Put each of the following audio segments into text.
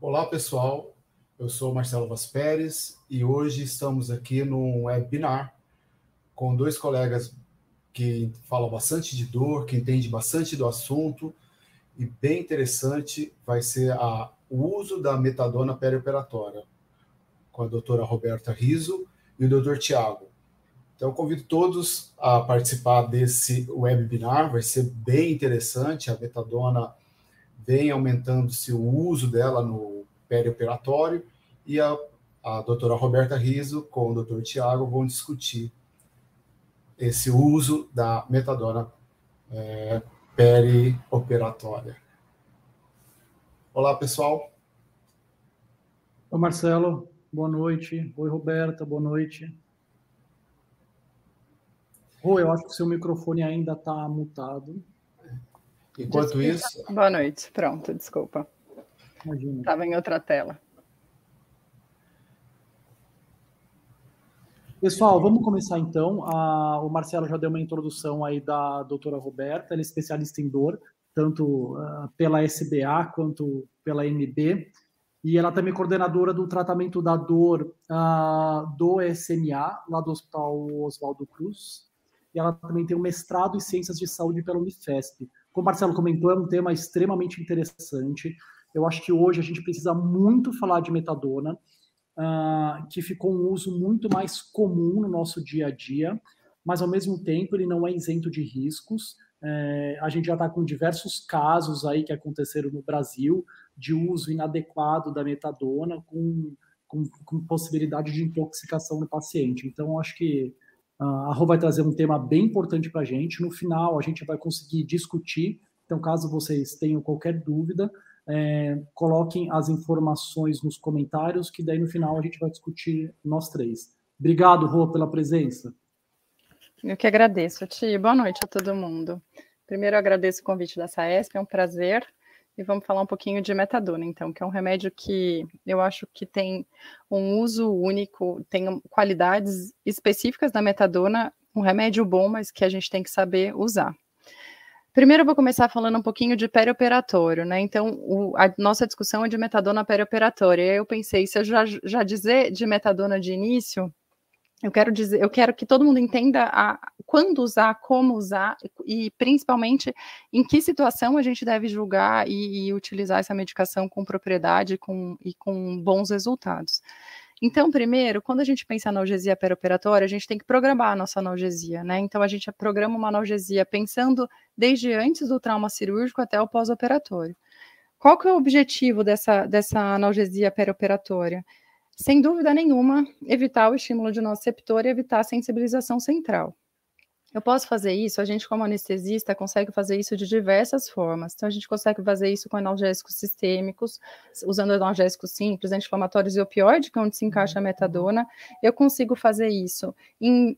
Olá, pessoal. Eu sou Marcelo Vaz Pérez e hoje estamos aqui num webinar com dois colegas que falam bastante de dor, que entendem bastante do assunto e bem interessante vai ser a, o uso da metadona perioperatória com a doutora Roberta Riso e o doutor Tiago. Então, convido todos a participar desse webinar, vai ser bem interessante. A metadona vem aumentando-se o uso dela no perioperatório e a, a doutora Roberta Riso com o doutor Tiago vão discutir esse uso da metadona é, perioperatória. Olá, pessoal. Oi, Marcelo. Boa noite. Oi, Roberta. Boa noite. Rô, eu acho que seu microfone ainda está mutado. Enquanto isso. Boa noite. Pronto, desculpa. Estava em outra tela. Pessoal, vamos começar então. Ah, o Marcelo já deu uma introdução aí da doutora Roberta, ela é especialista em dor, tanto ah, pela SBA quanto pela MB, e ela também é coordenadora do tratamento da dor ah, do SMA, lá do Hospital Oswaldo Cruz, e ela também tem um mestrado em Ciências de Saúde pela Unifesp. Como o Marcelo comentou, é um tema extremamente interessante. Eu acho que hoje a gente precisa muito falar de metadona, uh, que ficou um uso muito mais comum no nosso dia a dia, mas ao mesmo tempo ele não é isento de riscos. É, a gente já está com diversos casos aí que aconteceram no Brasil de uso inadequado da metadona com, com, com possibilidade de intoxicação no paciente. Então, acho que a Rô vai trazer um tema bem importante para a gente. No final, a gente vai conseguir discutir. Então, caso vocês tenham qualquer dúvida, é, coloquem as informações nos comentários, que daí no final a gente vai discutir nós três. Obrigado, Rô, pela presença. Eu que agradeço, Ti. Boa noite a todo mundo. Primeiro, agradeço o convite da SAESP, é um prazer e vamos falar um pouquinho de metadona, então, que é um remédio que eu acho que tem um uso único, tem qualidades específicas da metadona, um remédio bom, mas que a gente tem que saber usar. Primeiro eu vou começar falando um pouquinho de perioperatório, né? Então, o, a nossa discussão é de metadona perioperatória. E aí eu pensei, se eu já, já dizer de metadona de início, eu quero dizer, eu quero que todo mundo entenda a, quando usar, como usar e principalmente em que situação a gente deve julgar e, e utilizar essa medicação com propriedade com, e com bons resultados. Então, primeiro, quando a gente pensa em analgesia perioperatória, a gente tem que programar a nossa analgesia, né? Então, a gente programa uma analgesia pensando desde antes do trauma cirúrgico até o pós-operatório. Qual que é o objetivo dessa, dessa analgesia perioperatória? Sem dúvida nenhuma, evitar o estímulo de nosso receptor e evitar a sensibilização central. Eu posso fazer isso, a gente como anestesista consegue fazer isso de diversas formas. Então a gente consegue fazer isso com analgésicos sistêmicos, usando analgésicos simples, anti-inflamatórios e opioide, que é onde se encaixa a metadona. Eu consigo fazer isso em,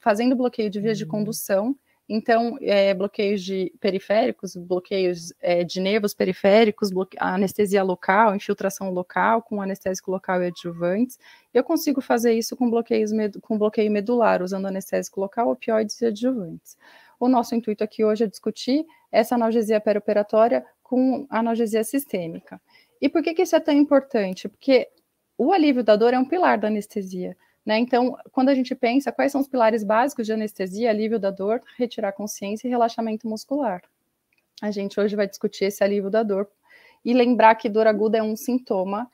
fazendo bloqueio de vias de condução, então, é, bloqueios de periféricos, bloqueios é, de nervos periféricos, anestesia local, infiltração local, com anestésico local e adjuvantes. Eu consigo fazer isso com, bloqueios com bloqueio medular, usando anestésico local, opioides e adjuvantes. O nosso intuito aqui hoje é discutir essa analgesia perioperatória com analgesia sistêmica. E por que, que isso é tão importante? Porque o alívio da dor é um pilar da anestesia. Né? Então, quando a gente pensa quais são os pilares básicos de anestesia, alívio da dor, retirar consciência e relaxamento muscular. A gente hoje vai discutir esse alívio da dor e lembrar que dor aguda é um sintoma,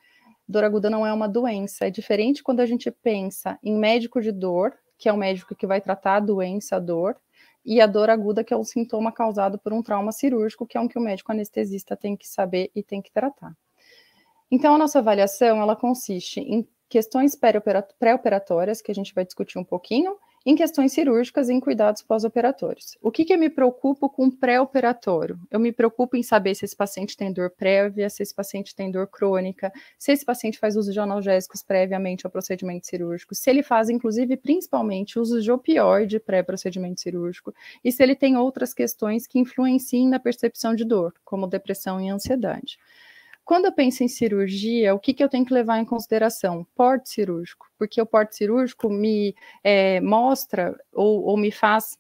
dor aguda não é uma doença. É diferente quando a gente pensa em médico de dor, que é o médico que vai tratar a doença, a dor, e a dor aguda, que é um sintoma causado por um trauma cirúrgico, que é um que o médico anestesista tem que saber e tem que tratar. Então, a nossa avaliação, ela consiste em questões pré-operatórias, que a gente vai discutir um pouquinho, em questões cirúrgicas e em cuidados pós-operatórios. O que, que eu me preocupo com pré-operatório? Eu me preocupo em saber se esse paciente tem dor prévia, se esse paciente tem dor crônica, se esse paciente faz uso de analgésicos previamente ao procedimento cirúrgico, se ele faz, inclusive, principalmente, uso de opioide pré-procedimento cirúrgico, e se ele tem outras questões que influenciem na percepção de dor, como depressão e ansiedade. Quando eu penso em cirurgia, o que, que eu tenho que levar em consideração? Porte cirúrgico, porque o porte cirúrgico me é, mostra ou, ou me faz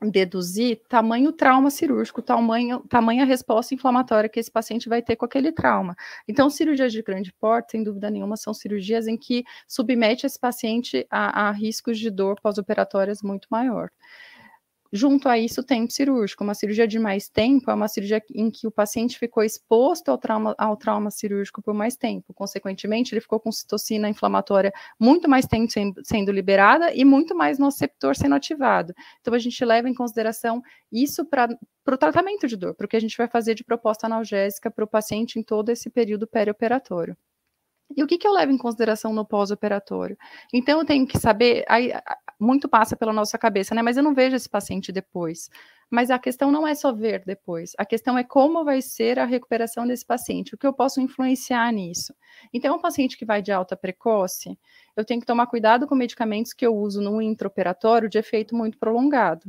deduzir tamanho trauma cirúrgico, tamanho, tamanha resposta inflamatória que esse paciente vai ter com aquele trauma. Então, cirurgias de grande porte, sem dúvida nenhuma, são cirurgias em que submete esse paciente a, a riscos de dor pós-operatórias muito maior. Junto a isso, tempo cirúrgico. Uma cirurgia de mais tempo é uma cirurgia em que o paciente ficou exposto ao trauma, ao trauma cirúrgico por mais tempo. Consequentemente, ele ficou com citocina inflamatória muito mais tempo sendo liberada e muito mais noceptor sendo ativado. Então, a gente leva em consideração isso para o tratamento de dor, para o que a gente vai fazer de proposta analgésica para o paciente em todo esse período perioperatório. E o que, que eu levo em consideração no pós-operatório? Então, eu tenho que saber, aí, muito passa pela nossa cabeça, né? Mas eu não vejo esse paciente depois. Mas a questão não é só ver depois, a questão é como vai ser a recuperação desse paciente, o que eu posso influenciar nisso. Então, um paciente que vai de alta precoce, eu tenho que tomar cuidado com medicamentos que eu uso no intraoperatório de efeito muito prolongado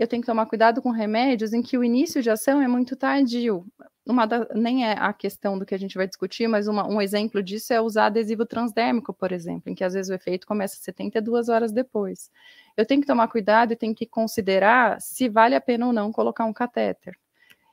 eu tenho que tomar cuidado com remédios em que o início de ação é muito tardio. Uma da, nem é a questão do que a gente vai discutir, mas uma, um exemplo disso é usar adesivo transdérmico, por exemplo, em que às vezes o efeito começa 72 horas depois. Eu tenho que tomar cuidado e tenho que considerar se vale a pena ou não colocar um catéter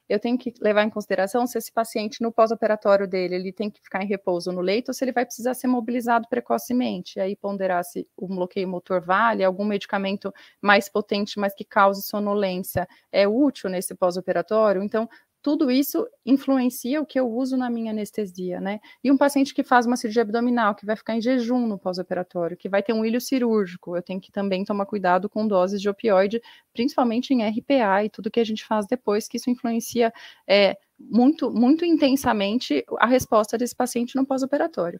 eu tenho que levar em consideração se esse paciente, no pós-operatório dele, ele tem que ficar em repouso no leito ou se ele vai precisar ser mobilizado precocemente. E aí ponderar se um bloqueio motor vale, algum medicamento mais potente, mas que cause sonolência, é útil nesse pós-operatório. Então, tudo isso influencia o que eu uso na minha anestesia, né? E um paciente que faz uma cirurgia abdominal, que vai ficar em jejum no pós-operatório, que vai ter um ilho cirúrgico, eu tenho que também tomar cuidado com doses de opioide, principalmente em RPA e tudo que a gente faz depois, que isso influencia é, muito, muito intensamente a resposta desse paciente no pós-operatório.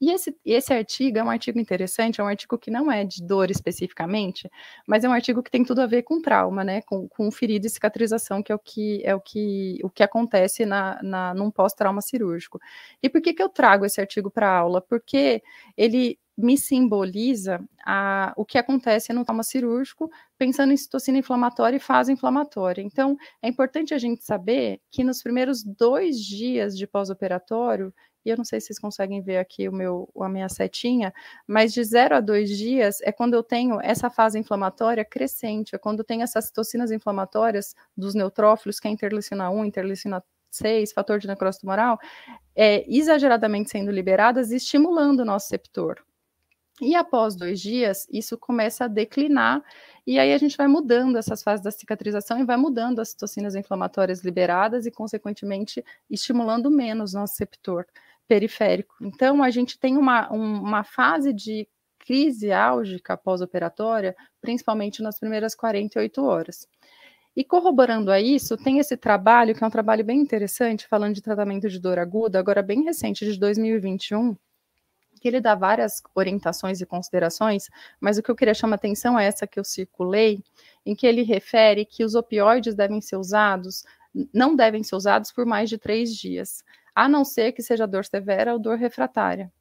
E esse, esse artigo é um artigo interessante, é um artigo que não é de dor especificamente, mas é um artigo que tem tudo a ver com trauma, né? Com, com ferida e cicatrização, que é o que é o que, o que acontece na, na, num pós-trauma cirúrgico. E por que, que eu trago esse artigo para aula? Porque ele me simboliza a, o que acontece no trauma cirúrgico, pensando em citocina inflamatória e fase inflamatória. Então, é importante a gente saber que nos primeiros dois dias de pós-operatório, e eu não sei se vocês conseguem ver aqui o meu, a minha setinha, mas de 0 a 2 dias é quando eu tenho essa fase inflamatória crescente, é quando eu tenho essas citocinas inflamatórias dos neutrófilos, que é interleucina 1, interleucina 6, fator de necrose tumoral, é, exageradamente sendo liberadas e estimulando o nosso receptor. E após dois dias, isso começa a declinar, e aí a gente vai mudando essas fases da cicatrização e vai mudando as citocinas inflamatórias liberadas e, consequentemente, estimulando menos nosso receptor periférico. Então, a gente tem uma, um, uma fase de crise álgica pós-operatória, principalmente nas primeiras 48 horas. E corroborando a isso, tem esse trabalho, que é um trabalho bem interessante, falando de tratamento de dor aguda, agora bem recente, de 2021, que ele dá várias orientações e considerações, mas o que eu queria chamar atenção é essa que eu circulei, em que ele refere que os opioides devem ser usados, não devem ser usados por mais de três dias a não ser que seja dor severa ou dor refratária.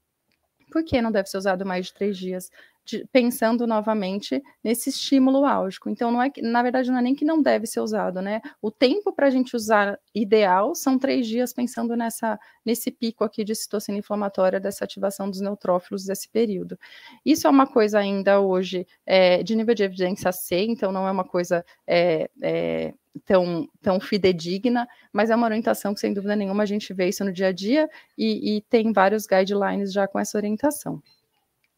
Por que não deve ser usado mais de três dias? De, pensando novamente nesse estímulo álgico. Então, não é que, na verdade, não é nem que não deve ser usado, né? O tempo para a gente usar ideal são três dias, pensando nessa, nesse pico aqui de citocina inflamatória, dessa ativação dos neutrófilos desse período. Isso é uma coisa ainda hoje é, de nível de evidência C, então não é uma coisa é, é, tão, tão fidedigna, mas é uma orientação que, sem dúvida nenhuma, a gente vê isso no dia a dia e, e tem vários guidelines já com essa orientação.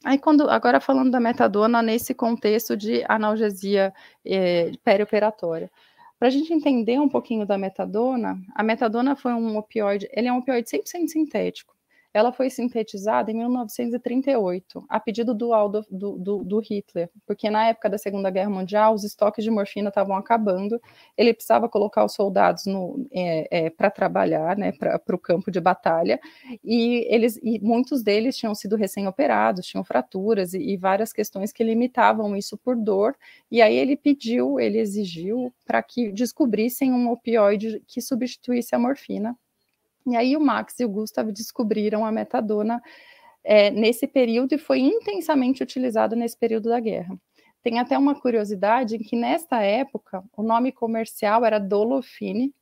Aí, quando, agora falando da metadona nesse contexto de analgesia eh, perioperatória. Para a gente entender um pouquinho da metadona, a metadona foi um opioide, ele é um opioide 100% sintético. Ela foi sintetizada em 1938, a pedido do, Aldo, do, do, do, Hitler, porque na época da Segunda Guerra Mundial os estoques de morfina estavam acabando, ele precisava colocar os soldados é, é, para trabalhar, né, para o campo de batalha, e, eles, e muitos deles tinham sido recém-operados, tinham fraturas e, e várias questões que limitavam isso por dor, e aí ele pediu, ele exigiu para que descobrissem um opioide que substituísse a morfina e aí o Max e o Gustav descobriram a metadona é, nesse período e foi intensamente utilizado nesse período da guerra. Tem até uma curiosidade em que nesta época o nome comercial era Dolofine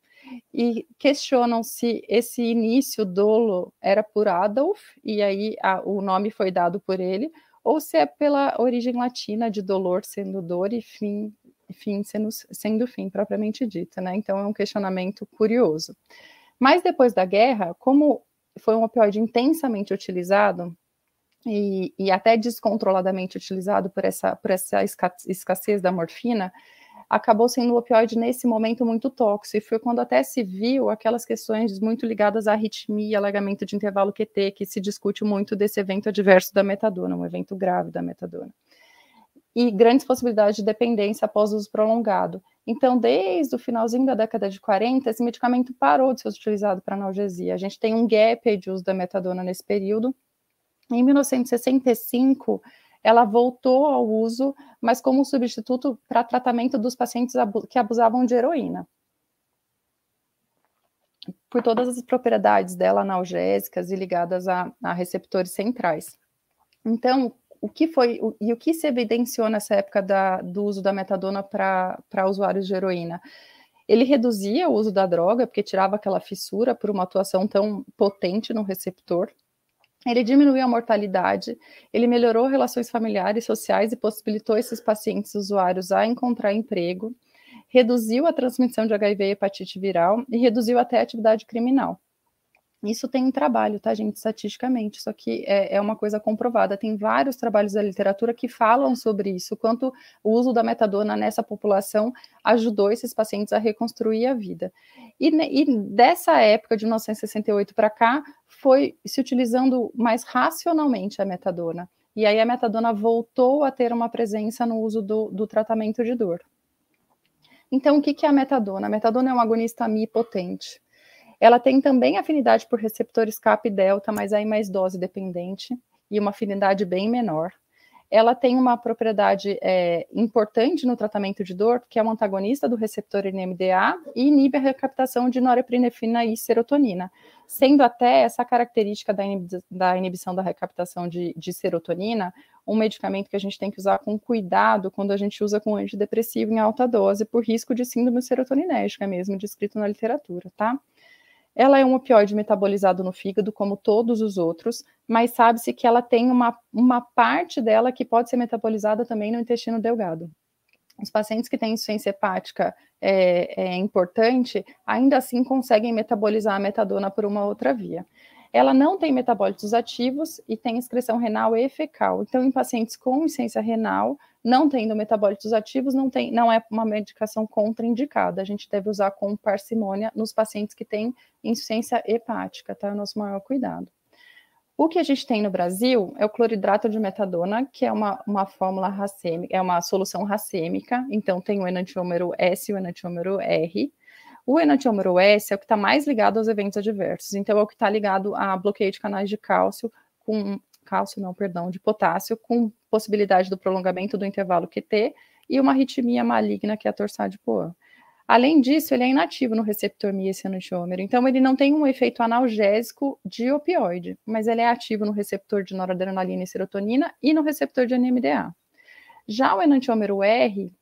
e questionam se esse início Dolo era por Adolf e aí a, o nome foi dado por ele ou se é pela origem latina de dolor sendo dor e fim fim sendo, sendo fim propriamente dito, né? Então é um questionamento curioso. Mas depois da guerra, como foi um opioide intensamente utilizado, e, e, até descontroladamente utilizado por essa, por essa escassez da morfina, acabou sendo o opioide nesse momento muito tóxico, e foi quando até se viu aquelas questões muito ligadas à arritmia, alargamento de intervalo QT, que se discute muito desse evento adverso da metadona, um evento grave da metadona. E grandes possibilidades de dependência após uso prolongado. Então, desde o finalzinho da década de 40, esse medicamento parou de ser utilizado para analgesia. A gente tem um gap de uso da metadona nesse período. Em 1965, ela voltou ao uso, mas como substituto para tratamento dos pacientes que abusavam de heroína. Por todas as propriedades dela analgésicas e ligadas a, a receptores centrais. Então, o que foi o, e o que se evidenciou nessa época da, do uso da metadona para usuários de heroína? Ele reduzia o uso da droga, porque tirava aquela fissura por uma atuação tão potente no receptor, ele diminuiu a mortalidade, ele melhorou relações familiares, sociais e possibilitou esses pacientes usuários a encontrar emprego, reduziu a transmissão de HIV e hepatite viral e reduziu até a atividade criminal. Isso tem um trabalho, tá, gente, estatisticamente, isso aqui é, é, uma coisa comprovada. Tem vários trabalhos da literatura que falam sobre isso, quanto o uso da metadona nessa população ajudou esses pacientes a reconstruir a vida. E, e dessa época, de 1968 para cá, foi se utilizando mais racionalmente a metadona. E aí a metadona voltou a ter uma presença no uso do, do tratamento de dor. Então, o que, que é a metadona? A metadona é um agonista potente ela tem também afinidade por receptores e delta, mas aí mais dose dependente e uma afinidade bem menor. Ela tem uma propriedade é, importante no tratamento de dor, que é um antagonista do receptor NMDA e inibe a recaptação de norepinefrina e serotonina, sendo até essa característica da, da inibição da recaptação de, de serotonina um medicamento que a gente tem que usar com cuidado quando a gente usa com antidepressivo em alta dose, por risco de síndrome serotoninérgica mesmo, descrito na literatura, tá? Ela é um opioide metabolizado no fígado, como todos os outros, mas sabe-se que ela tem uma, uma parte dela que pode ser metabolizada também no intestino delgado. Os pacientes que têm insuficiência hepática é, é importante, ainda assim conseguem metabolizar a metadona por uma outra via. Ela não tem metabólitos ativos e tem excreção renal e fecal. Então, em pacientes com insuficiência renal, não tendo metabólitos ativos, não, tem, não é uma medicação contraindicada. A gente deve usar com parcimônia nos pacientes que têm insuficiência hepática, tá? É nosso maior cuidado. O que a gente tem no Brasil é o cloridrato de metadona, que é uma, uma fórmula racêmica, é uma solução racêmica, então tem o enantiômero S e o enantiômero R. O enantiômero S é o que está mais ligado aos eventos adversos, então é o que está ligado a bloqueio de canais de cálcio com cálcio não, perdão, de potássio, com possibilidade do prolongamento do intervalo QT e uma arritmia maligna, que é a torsade Poan. Além disso, ele é inativo no receptor miocenotiômero, então ele não tem um efeito analgésico de opioide, mas ele é ativo no receptor de noradrenalina e serotonina e no receptor de NMDA. Já o enantiômero R,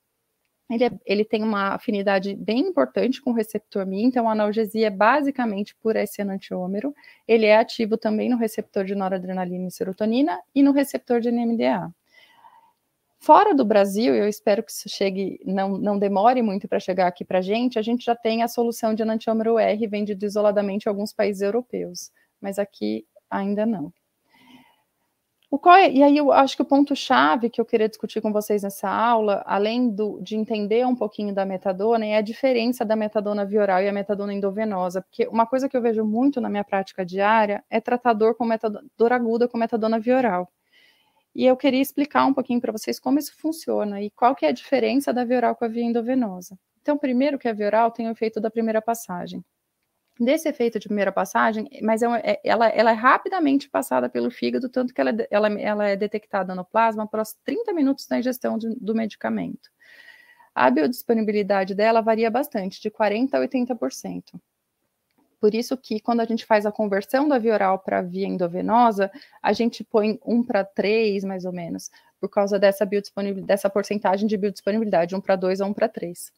ele, é, ele, tem uma afinidade bem importante com o receptor Mi, então a analgesia é basicamente por esse enantiômero. Ele é ativo também no receptor de noradrenalina e serotonina e no receptor de NMDA. Fora do Brasil, eu espero que isso chegue, não, não demore muito para chegar aqui para a gente, a gente já tem a solução de enantiômero R vendido isoladamente em alguns países europeus, mas aqui ainda não. O qual é, e aí eu acho que o ponto-chave que eu queria discutir com vocês nessa aula, além do, de entender um pouquinho da metadona, é a diferença da metadona vioral e a metadona endovenosa, porque uma coisa que eu vejo muito na minha prática diária é tratar dor, com metadona, dor aguda com metadona vioral. E eu queria explicar um pouquinho para vocês como isso funciona e qual que é a diferença da vioral com a via endovenosa. Então, primeiro que a vioral tem o efeito da primeira passagem desse efeito de primeira passagem, mas é, é, ela, ela, é rapidamente passada pelo fígado, tanto que ela, ela, ela é detectada no plasma após 30 minutos da ingestão de, do medicamento. A biodisponibilidade dela varia bastante, de 40% a 80%. Por isso que quando a gente faz a conversão da via oral para via endovenosa, a gente põe 1 para 3, mais ou menos, por causa dessa, biodisponibilidade, dessa porcentagem de biodisponibilidade, 1 para 2 a 1 para 3.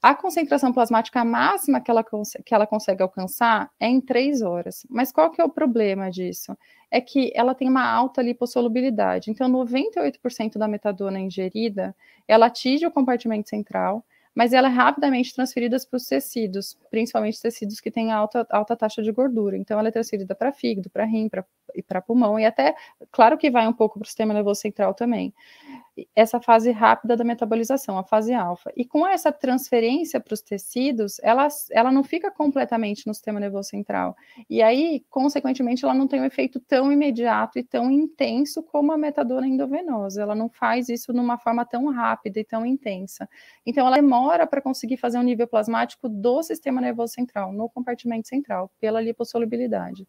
A concentração plasmática máxima que ela, que ela consegue alcançar é em três horas. Mas qual que é o problema disso? É que ela tem uma alta lipossolubilidade. Então, 98% da metadona ingerida, ela atinge o compartimento central, mas ela é rapidamente transferida para os tecidos, principalmente tecidos que têm alta, alta taxa de gordura. Então, ela é transferida para fígado, para rim, para pulmão, e até, claro que vai um pouco para o sistema nervoso central também essa fase rápida da metabolização, a fase alfa. E com essa transferência para os tecidos, ela, ela não fica completamente no sistema nervoso central. E aí, consequentemente, ela não tem um efeito tão imediato e tão intenso como a metadona endovenosa. Ela não faz isso numa forma tão rápida e tão intensa. Então, ela demora para conseguir fazer um nível plasmático do sistema nervoso central, no compartimento central, pela lipossolubilidade.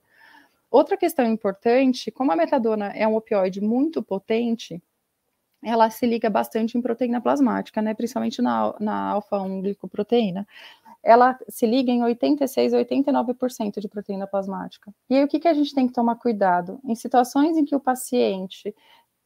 Outra questão importante, como a metadona é um opioide muito potente, ela se liga bastante em proteína plasmática, né? Principalmente na, na alfa-1 glicoproteína. Ela se liga em 86 a 89% de proteína plasmática. E aí, o que, que a gente tem que tomar cuidado? Em situações em que o paciente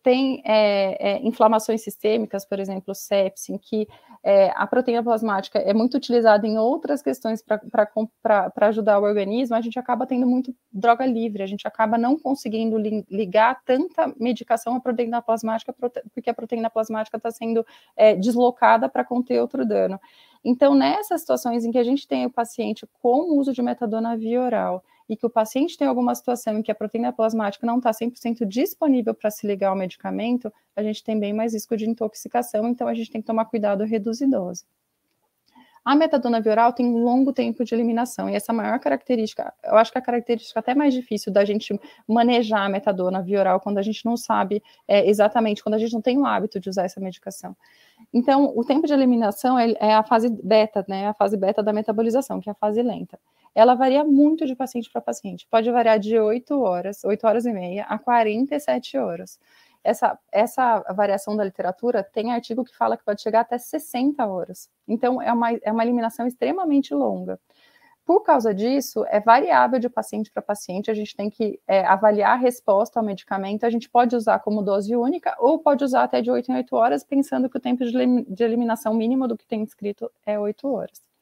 tem é, é, inflamações sistêmicas, por exemplo, sepsis, em que é, a proteína plasmática é muito utilizada em outras questões para ajudar o organismo, a gente acaba tendo muito droga livre, a gente acaba não conseguindo li, ligar tanta medicação à proteína plasmática, porque a proteína plasmática está sendo é, deslocada para conter outro dano. Então, nessas situações em que a gente tem o paciente com uso de metadona via oral, e que o paciente tem alguma situação em que a proteína plasmática não está 100% disponível para se ligar ao medicamento, a gente tem bem mais risco de intoxicação, então a gente tem que tomar cuidado reduzir dose. A metadona via tem um longo tempo de eliminação, e essa maior característica, eu acho que a característica até mais difícil da gente manejar a metadona via quando a gente não sabe é, exatamente, quando a gente não tem o hábito de usar essa medicação. Então, o tempo de eliminação é, é a fase beta, né, a fase beta da metabolização, que é a fase lenta ela varia muito de paciente para paciente. Pode variar de 8 horas, 8 horas e meia, a 47 horas. Essa, essa variação da literatura tem artigo que fala que pode chegar até 60 horas. Então, é uma, é uma eliminação extremamente longa. Por causa disso, é variável de paciente para paciente, a gente tem que é, avaliar a resposta ao medicamento, a gente pode usar como dose única ou pode usar até de 8 em 8 horas, pensando que o tempo de eliminação mínimo do que tem escrito é 8 horas.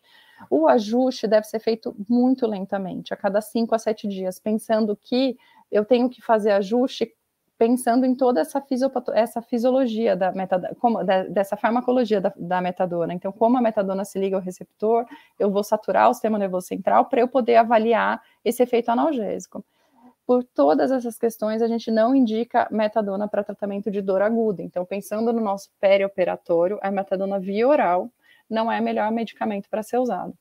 O ajuste deve ser feito muito lentamente, a cada 5 a 7 dias, pensando que eu tenho que fazer ajuste pensando em toda essa, essa fisiologia da como, dessa farmacologia da, da, metadona. Então, como a metadona se liga ao receptor, eu vou saturar o sistema nervoso central para eu poder avaliar esse efeito analgésico. Por todas essas questões, a gente não indica metadona para tratamento de dor aguda. Então, pensando no nosso perioperatório, a metadona via oral não é o melhor medicamento para ser usado.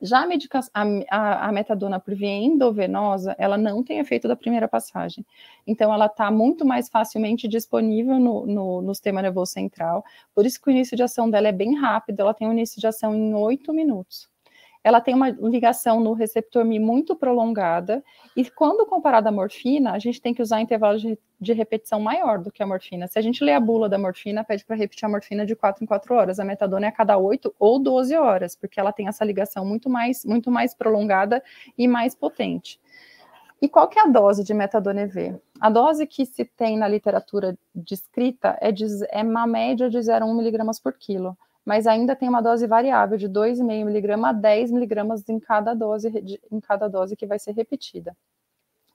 Já a, medica, a, a, metadona por via endovenosa, ela não tem efeito da primeira passagem. Então, ela está muito mais facilmente disponível no, no, no, sistema nervoso central. Por isso que o início de ação dela é bem rápido, ela tem um início de ação em oito minutos ela tem uma ligação no receptor Mi muito prolongada, e quando comparada à morfina, a gente tem que usar intervalos de, de, repetição maior do que a morfina. Se a gente lê a bula da morfina, pede para repetir a morfina de 4 em 4 horas, a metadona é a cada 8 ou 12 horas, porque ela tem essa ligação muito mais, muito mais prolongada e mais potente. E qual que é a dose de metadona EV? A dose que se tem na literatura descrita é, de, é uma média de 0,1 miligramas por quilo mas ainda tem uma dose variável de 2,5 miligramas a 10 miligramas em cada dose, em cada dose que vai ser repetida.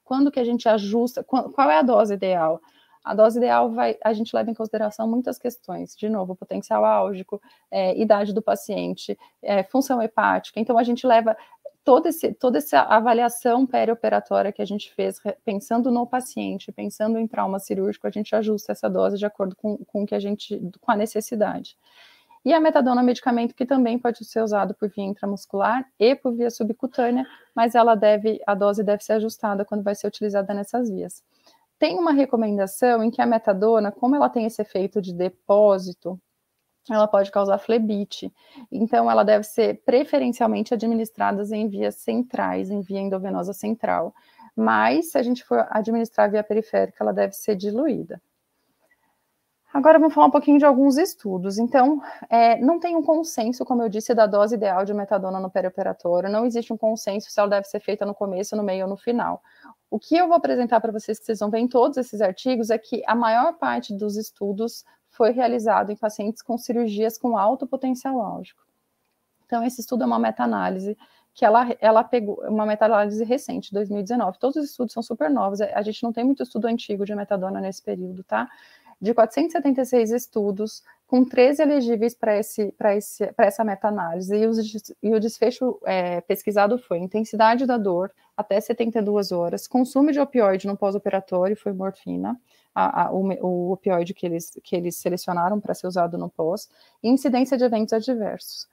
Quando que a gente ajusta, qual é a dose ideal? A dose ideal vai, a gente leva em consideração muitas questões, de novo, potencial álgico, é, idade do paciente, é, função hepática. Então a gente leva todo esse, toda essa avaliação perioperatória que a gente fez, pensando no paciente, pensando em trauma cirúrgico, a gente ajusta essa dose de acordo com, com que a gente, com a necessidade. E a metadona é um medicamento que também pode ser usado por via intramuscular e por via subcutânea, mas ela deve, a dose deve ser ajustada quando vai ser utilizada nessas vias. Tem uma recomendação em que a metadona, como ela tem esse efeito de depósito, ela pode causar flebite. Então, ela deve ser preferencialmente administrada em vias centrais, em via endovenosa central. Mas, se a gente for administrar via periférica, ela deve ser diluída. Agora vamos falar um pouquinho de alguns estudos. Então, é, não tem um consenso, como eu disse, da dose ideal de metadona no perioperatório. Não existe um consenso se ela deve ser feita no começo, no meio ou no final. O que eu vou apresentar para vocês, que vocês vão ver em todos esses artigos, é que a maior parte dos estudos foi realizado em pacientes com cirurgias com alto potencial álgico. Então, esse estudo é uma meta-análise que ela, ela pegou uma meta-análise recente, 2019. Todos os estudos são super novos, a gente não tem muito estudo antigo de metadona nesse período, tá? De 476 estudos, com 13 elegíveis para essa meta-análise, e, e, o desfecho é, pesquisado foi intensidade da dor até 72 horas, consumo de opioide no pós-operatório foi morfina, a, a, o, o, opioide que eles, que eles selecionaram para ser usado no pós, e incidência de eventos adversos.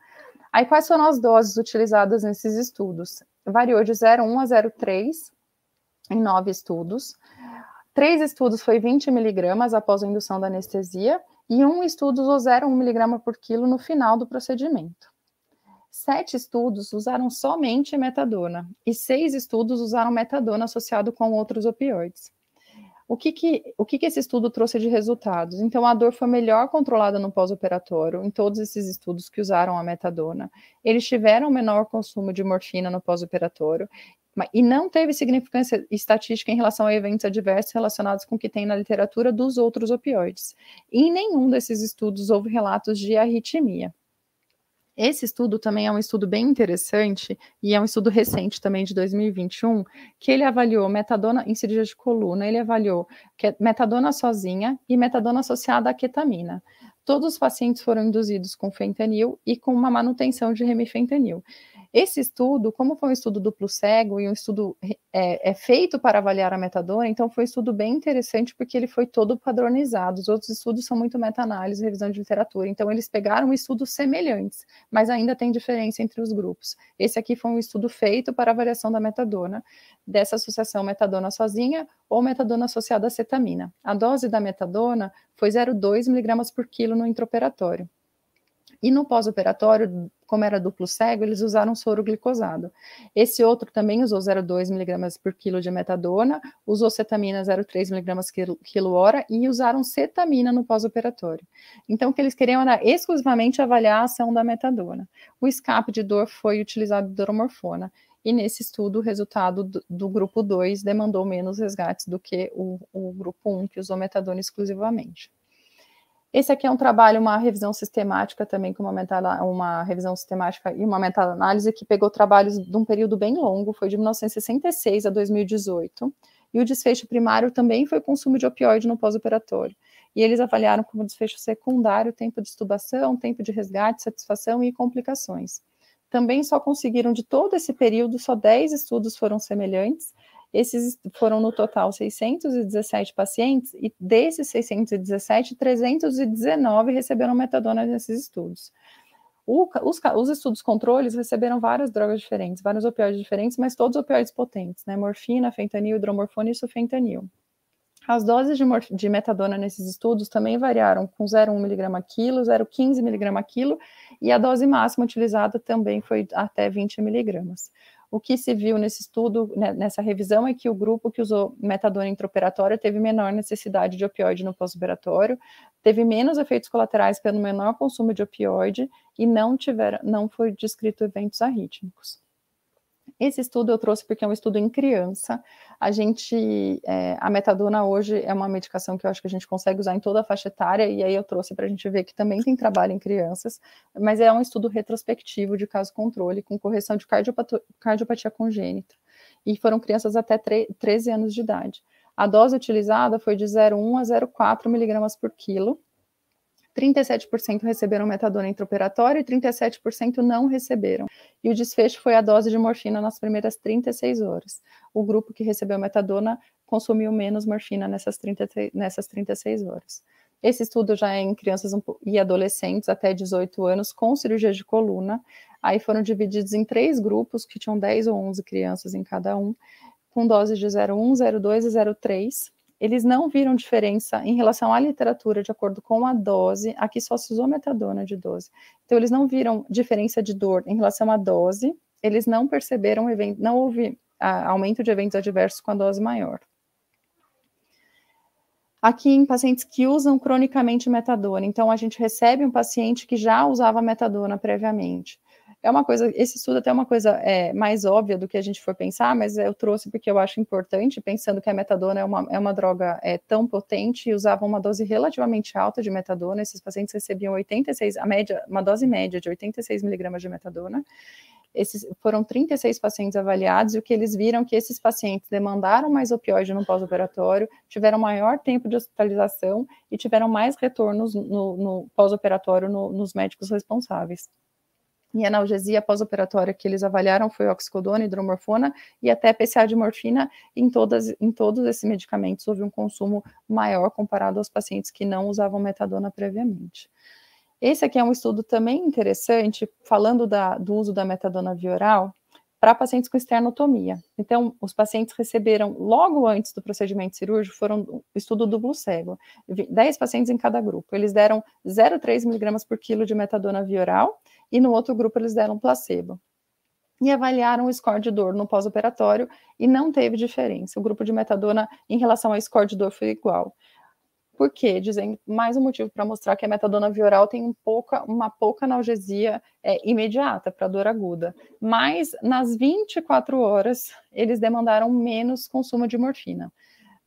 Aí, quais foram as doses utilizadas nesses estudos? Variou de 0,1 a 0,3 em nove estudos. Três estudos foi 20 miligramas após a indução da anestesia e um estudo usou 0,1 miligrama por quilo no final do procedimento. Sete estudos usaram somente metadona e seis estudos usaram metadona associado com outros opioides. O que, que, o que, que esse estudo trouxe de resultados? Então, a dor foi melhor controlada no pós-operatório, em todos esses estudos que usaram a metadona. Eles tiveram menor consumo de morfina no pós-operatório, e não teve significância estatística em relação a eventos adversos relacionados com o que tem na literatura dos outros opioides. Em nenhum desses estudos houve relatos de arritmia. Esse estudo também é um estudo bem interessante e é um estudo recente também de 2021, que ele avaliou metadona em cirurgia de coluna, ele avaliou é metadona sozinha e metadona associada à ketamina. Todos os pacientes foram induzidos com fentanil e com uma manutenção de remifentanil. Esse estudo, como foi um estudo duplo cego e um estudo é, é, feito para avaliar a metadona, então foi um estudo bem interessante porque ele foi todo padronizado. Os outros estudos são muito meta-análise, revisão de literatura. Então eles pegaram estudos semelhantes, mas ainda tem diferença entre os grupos. Esse aqui foi um estudo feito para avaliação da metadona, dessa associação metadona sozinha ou metadona associada à cetamina. A dose da metadona foi 0,2 miligramas por quilo no intraoperatório. E no pós-operatório, como era duplo cego, eles usaram soro glicosado. Esse outro também usou 0,2 mg por quilo de metadona, usou cetamina 0,3 mg quilo hora e usaram cetamina no pós-operatório. Então, o que eles queriam era exclusivamente avaliar a ação da metadona. O escape de dor foi utilizado doromorfona. E nesse estudo, o resultado do, do grupo 2 demandou menos resgates do que o, o grupo 1, um, que usou metadona exclusivamente. Esse aqui é um trabalho, uma revisão sistemática também, com uma, uma revisão sistemática e uma meta-análise que pegou trabalhos de um período bem longo, foi de 1966 a 2018, e o desfecho primário também foi consumo de opioide no pós-operatório. E eles avaliaram como desfecho secundário tempo de estubação, tempo de resgate, satisfação e complicações. Também só conseguiram, de todo esse período, só 10 estudos foram semelhantes, esses foram no total 617 pacientes, e desses 617, 319 receberam metadona nesses estudos. O, os, os, estudos controles receberam várias drogas diferentes, vários opioides diferentes, mas todos opioides potentes, né? Morfina, fentanil, hidromorfona e sufentanil. As doses de, de, metadona nesses estudos também variaram com 0,1 mg quilo, 0,15 mg quilo, e a dose máxima utilizada também foi até 20 mg. O que se viu nesse estudo, né, nessa revisão, é que o grupo que usou metadona intraoperatória teve menor necessidade de opioide no pós-operatório, teve menos efeitos colaterais pelo menor consumo de opioide e não, tiver, não foi descrito eventos arrítmicos. Esse estudo eu trouxe porque é um estudo em criança. A gente, é, a metadona hoje é uma medicação que eu acho que a gente consegue usar em toda a faixa etária, e aí eu trouxe para a gente ver que também tem trabalho em crianças, mas é um estudo retrospectivo de caso controle, com correção de cardiopatia, congênita. E foram crianças até 13 anos de idade. A dose utilizada foi de 0,1 a 0,4 miligramas por quilo, 37% receberam metadona intraoperatória e 37% não receberam. E o desfecho foi a dose de morfina nas primeiras 36 horas. O grupo que recebeu metadona consumiu menos morfina nessas, 30, nessas 36 horas. Esse estudo já é em crianças e adolescentes até 18 anos com cirurgia de coluna. Aí foram divididos em três grupos, que tinham 10 ou 11 crianças em cada um, com doses de 0,1, 0,2 e 0,3 eles não viram diferença em relação à literatura, de acordo com a dose, aqui só se usou metadona de dose. Então, eles não viram diferença de dor em relação à dose, eles não perceberam, não houve aumento de eventos adversos com a dose maior. Aqui em pacientes que usam cronicamente metadona, então a gente recebe um paciente que já usava metadona previamente. É uma coisa, esse estudo até é uma coisa é, mais óbvia do que a gente for pensar, mas eu trouxe porque eu acho importante, pensando que a metadona é uma, é uma droga é, tão potente e usavam uma dose relativamente alta de metadona, esses pacientes recebiam 86, a média, uma dose média de 86 miligramas de metadona, esses foram 36 pacientes avaliados e o que eles viram é que esses pacientes demandaram mais opioide no pós-operatório, tiveram maior tempo de hospitalização e tiveram mais retornos no, no pós-operatório no, nos médicos responsáveis. E analgesia pós-operatória que eles avaliaram foi oxicodona, hidromorfona e até PCA de morfina. Em, todas, em todos esses medicamentos houve um consumo maior comparado aos pacientes que não usavam metadona previamente. Esse aqui é um estudo também interessante, falando da, do uso da metadona via oral para pacientes com esternotomia. Então, os pacientes receberam, logo antes do procedimento cirúrgico, foram estudo duplo cego, 10 pacientes em cada grupo. Eles deram 0,3 miligramas por quilo de metadona via oral, e no outro grupo eles deram placebo. E avaliaram o score de dor no pós-operatório e não teve diferença. O grupo de metadona em relação ao score de dor foi igual. Por quê? Dizem mais um motivo para mostrar que a metadona via oral tem um pouca, uma pouca analgesia é, imediata para dor aguda. Mas nas 24 horas, eles demandaram menos consumo de morfina.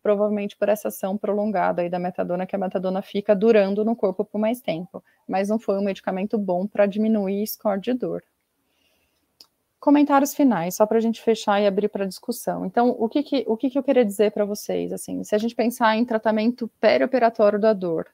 Provavelmente por essa ação prolongada aí da metadona, que a metadona fica durando no corpo por mais tempo. Mas não foi um medicamento bom para diminuir score de dor comentários finais, só para a gente fechar e abrir para discussão. Então, o que, que, o que, que eu queria dizer para vocês? Assim, se a gente pensar em tratamento perioperatório da dor,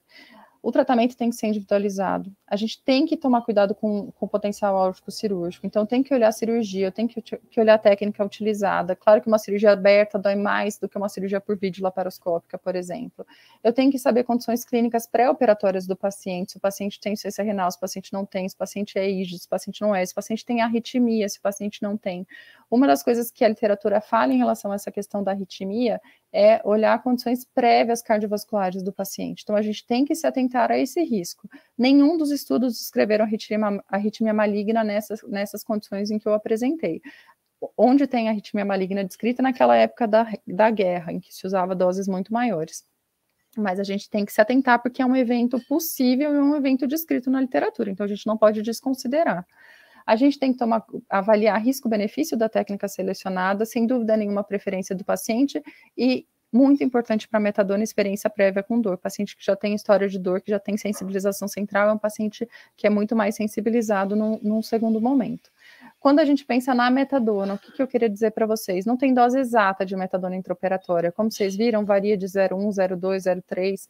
o tratamento tem que ser individualizado. A gente tem que tomar cuidado com, com o potencial álgico cirúrgico. Então, tem que olhar a cirurgia, tem que, que, olhar a técnica utilizada. Claro que uma cirurgia aberta dói mais do que uma cirurgia por vídeo laparoscópica, por exemplo. Eu tenho que saber condições clínicas pré-operatórias do paciente. Se o paciente tem insuficiência renal, se o paciente não tem, se o paciente é ígido, se o paciente não é, se o paciente tem arritmia, se o paciente não tem. Uma das coisas que a literatura fala em relação a essa questão da arritmia é olhar condições prévias cardiovasculares do paciente. Então, a gente tem que se atentar a esse risco. Nenhum dos estudos descreveram arritmia, arritmia maligna nessas, nessas condições em que eu apresentei. Onde tem arritmia maligna descrita naquela época da, da guerra, em que se usava doses muito maiores. Mas a gente tem que se atentar porque é um evento possível e um evento descrito na literatura, então a gente não pode desconsiderar. A gente tem que tomar, avaliar risco-benefício da técnica selecionada, sem dúvida nenhuma preferência do paciente e muito importante para metadona experiência prévia com dor. Paciente que já tem história de dor, que já tem sensibilização central, é um paciente que é muito mais sensibilizado num, num segundo momento. Quando a gente pensa na metadona, o que, que eu queria dizer para vocês? Não tem dose exata de metadona intraoperatória. Como vocês viram, varia de 0,1, 0,2, 0,3.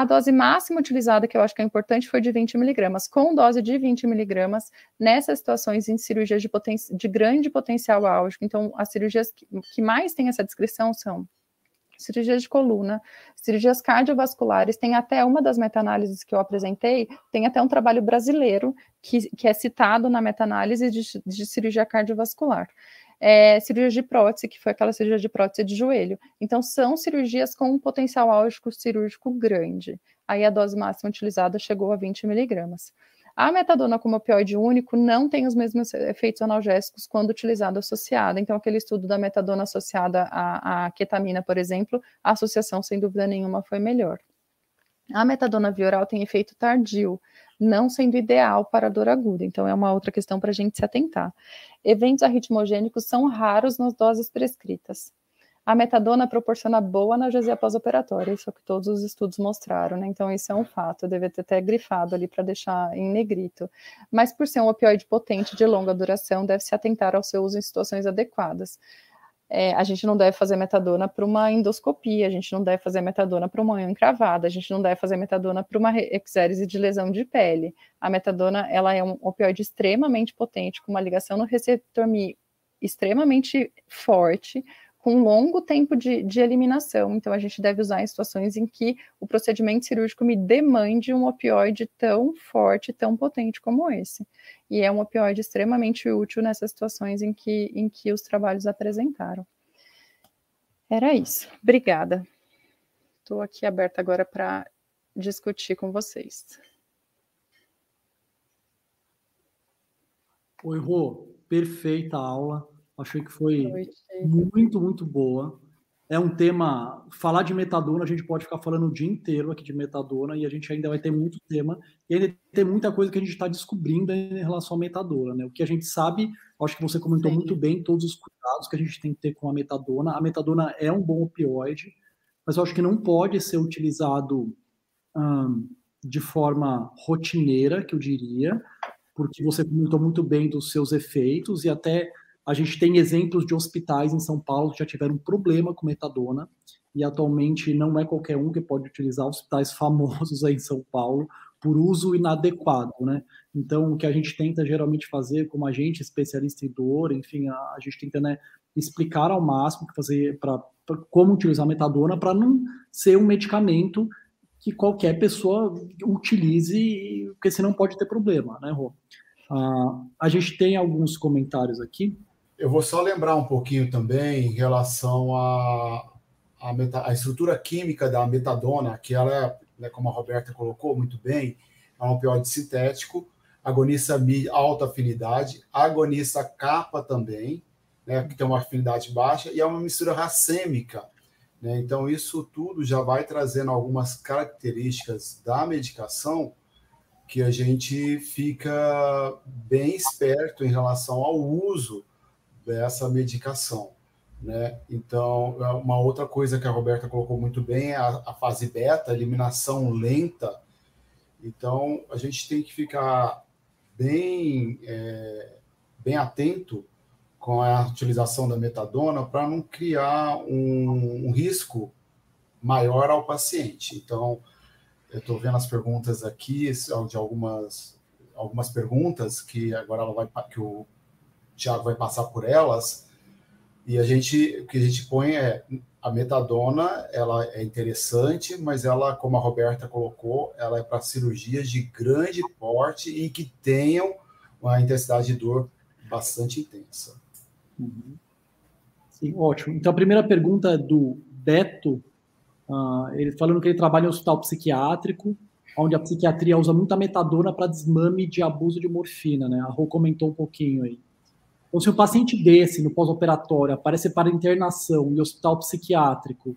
A dose máxima utilizada, que eu acho que é importante, foi de 20 miligramas, com dose de 20 miligramas nessas situações em cirurgias de, de grande potencial álgico. Então, as cirurgias que, que mais têm essa descrição são cirurgias de coluna, cirurgias cardiovasculares, tem até uma das meta-análises que eu apresentei, tem até um trabalho brasileiro que, que é citado na meta-análise de, de cirurgia cardiovascular é, cirurgia de prótese, que foi aquela cirurgia de prótese de joelho. Então, são cirurgias com um potencial álgico cirúrgico grande. Aí a dose máxima utilizada chegou a 20 miligramas. A metadona como opioide único não tem os mesmos efeitos analgésicos quando utilizada associada. Então, aquele estudo da metadona associada à, à ketamina, por exemplo, a associação, sem dúvida nenhuma, foi melhor. A metadona via oral tem efeito tardio, não sendo ideal para dor aguda. Então, é uma outra questão para a gente se atentar. Eventos arritmogênicos são raros nas doses prescritas. A metadona proporciona boa analgesia pós-operatória, isso é o que todos os estudos mostraram, né? Então, isso é um fato, devia ter até grifado ali para deixar em negrito. Mas, por ser um opioide potente de longa duração, deve se atentar ao seu uso em situações adequadas é, a gente não deve fazer metadona para uma endoscopia, a gente não deve fazer metadona para uma unha encravada, a gente não deve fazer metadona para uma exérese de lesão de pele. A metadona ela é um opioide extremamente potente, com uma ligação no receptor Mi extremamente forte, com longo tempo de, de, eliminação. Então, a gente deve usar em situações em que o procedimento cirúrgico me demande um opioide tão forte, tão potente como esse. E é um opioide extremamente útil nessas situações em que, em que os trabalhos apresentaram. Era isso. Obrigada. Estou aqui aberta agora para discutir com vocês. Oi, Rô. Perfeita aula. Achei que foi muito, muito boa. é um tema. Falar de metadona, a gente pode ficar falando o dia inteiro aqui de metadona e a gente ainda vai ter muito tema. E ainda tem muita coisa que a gente está descobrindo em relação à metadona. Né? O que a gente sabe, acho que você comentou Sim. muito bem todos os cuidados que a gente tem que ter com a metadona. A metadona é um bom opioide, mas eu acho que não pode ser utilizado hum, de forma rotineira, que eu diria, porque você comentou muito bem dos seus efeitos e até a gente tem exemplos de hospitais em São Paulo que já tiveram problema com metadona e atualmente não é qualquer um que pode utilizar hospitais famosos aí em São Paulo por uso inadequado, né? Então, o que a gente tenta geralmente fazer, como agente especialista em dor, enfim, a, a gente tenta né, explicar ao máximo que fazer para como utilizar metadona para não ser um medicamento que qualquer pessoa utilize, porque senão pode ter problema, né, Rô? Uh, a gente tem alguns comentários aqui. Eu vou só lembrar um pouquinho também em relação à a, a, a, estrutura química da metadona, que ela né, como a Roberta colocou muito bem, é um opioide sintético, agonista mi, alta afinidade, agonista capa também, né, que tem uma afinidade baixa, e é uma mistura racêmica. Né? Então, isso tudo já vai trazendo algumas características da medicação que a gente fica bem esperto em relação ao uso dessa medicação. Né? Então, é uma outra coisa que a Roberta colocou muito bem é a, a fase beta, eliminação lenta. Então, a gente tem que ficar bem, é, bem atento com a utilização da metadona para não criar um, um, risco maior ao paciente. Então, eu estou vendo as perguntas aqui, de algumas, algumas perguntas que agora ela vai, que o Tiago vai passar por elas, e a gente, o que a gente põe é a metadona, ela é interessante, mas ela, como a Roberta colocou, ela é para cirurgias de grande porte e que tenham uma intensidade de dor bastante intensa. Sim, ótimo. Então a primeira pergunta é do Beto, uh, ele falando que ele trabalha em um hospital psiquiátrico, onde a psiquiatria usa muita metadona para desmame de abuso de morfina, né? A Rô comentou um pouquinho aí. Então, se um paciente desse, no pós-operatório, aparece para internação em hospital psiquiátrico,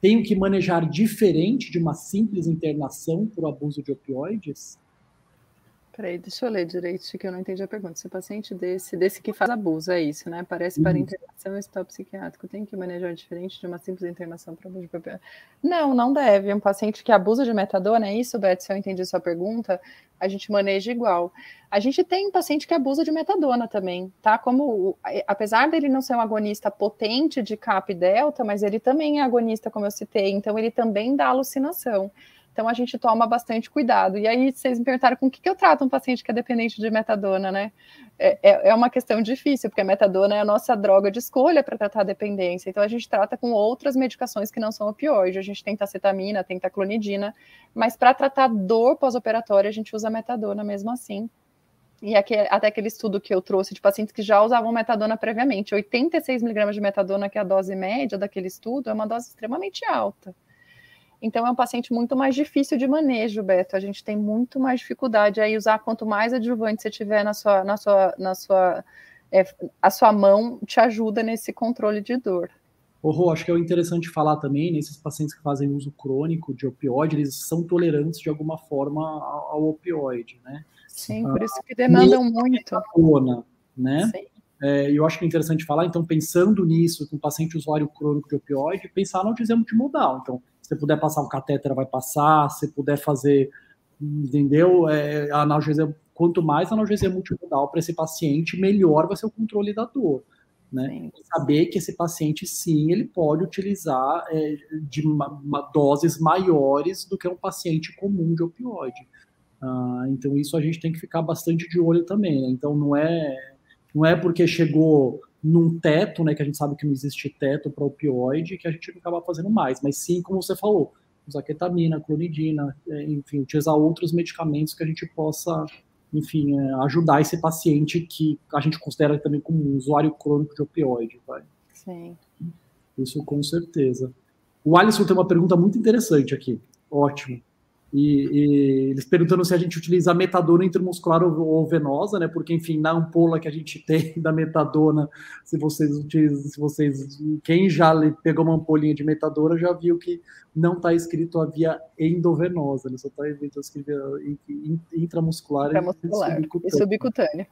tenho que manejar diferente de uma simples internação por abuso de opioides? Peraí, deixa eu ler direito, que eu não entendi a pergunta. Se o paciente desse, desse que faz abuso, é isso, né? Parece para uhum. internação em hospital psiquiátrico, tem que manejar diferente de uma simples internação para abuso de opioide? Não, não deve. Um paciente que abusa de metadona, é isso, Beto? Se eu entendi sua pergunta, a gente maneja igual. A gente tem paciente que abusa de metadona também, tá? Como, apesar dele não ser um agonista potente de CAP e delta, mas ele também é agonista, como eu citei, então ele também dá alucinação. Então a gente toma bastante cuidado. E aí vocês me perguntaram com o que, que eu trato um paciente que é dependente de metadona, né? É, é, é uma questão difícil, porque a metadona é a nossa droga de escolha para tratar a dependência. Então a gente trata com outras medicações que não são opioides. A gente tenta acetamina, tenta clonidina, mas para tratar dor pós-operatória a gente usa metadona mesmo assim. E aqui, até aquele estudo que eu trouxe de pacientes que já usavam metadona previamente, 86 miligramas de metadona, que é a dose média daquele estudo, é uma dose extremamente alta. Então, é um paciente muito mais difícil de manejo, Beto. A gente tem muito mais dificuldade aí usar. Quanto mais adjuvante você tiver na sua, na sua, na sua, é, a sua mão, te ajuda nesse controle de dor. Oh, Rô, acho que é interessante falar também, nesses pacientes que fazem uso crônico de opioide, eles são tolerantes de alguma forma ao, opioide, né? Sim, por isso que demandam muito. Metadona, né? Sim. É, eu acho que é interessante falar, então, pensando nisso, com paciente usuário crônico de opioide, pensar no dizemos multimodal. Então, se puder passar um catéter, vai passar. Se puder fazer, entendeu? É, analgesia, quanto mais analgesia multimodal para esse paciente, melhor vai ser o controle da dor. Né? Saber que esse paciente, sim, ele pode utilizar é, de uma, uma doses maiores do que um paciente comum de opioide. Ah, então, isso a gente tem que ficar bastante de olho também. Né? Então, não é, não é porque chegou num teto, né, que a gente sabe que não existe teto para opioide, que a gente acaba fazendo mais, mas sim, como você falou, usar ketamina, clonidina, é, enfim, utilizar outros medicamentos que a gente possa, enfim, é, ajudar esse paciente que a gente considera também como um usuário crônico de opioide, vai. Sim. Isso com certeza. O Alisson tem uma pergunta muito interessante aqui. Ótimo. E, e, eles perguntando se a gente utiliza metadona intramuscular ou, ou, venosa, né? Porque, enfim, na ampola que a gente tem da metadona, se vocês utilizam, se vocês. Quem já pegou uma ampolinha de metadona já viu que não está escrito a via endovenosa, né? Só está escrito intramuscular, intramuscular e subcutânea. E subcutânea.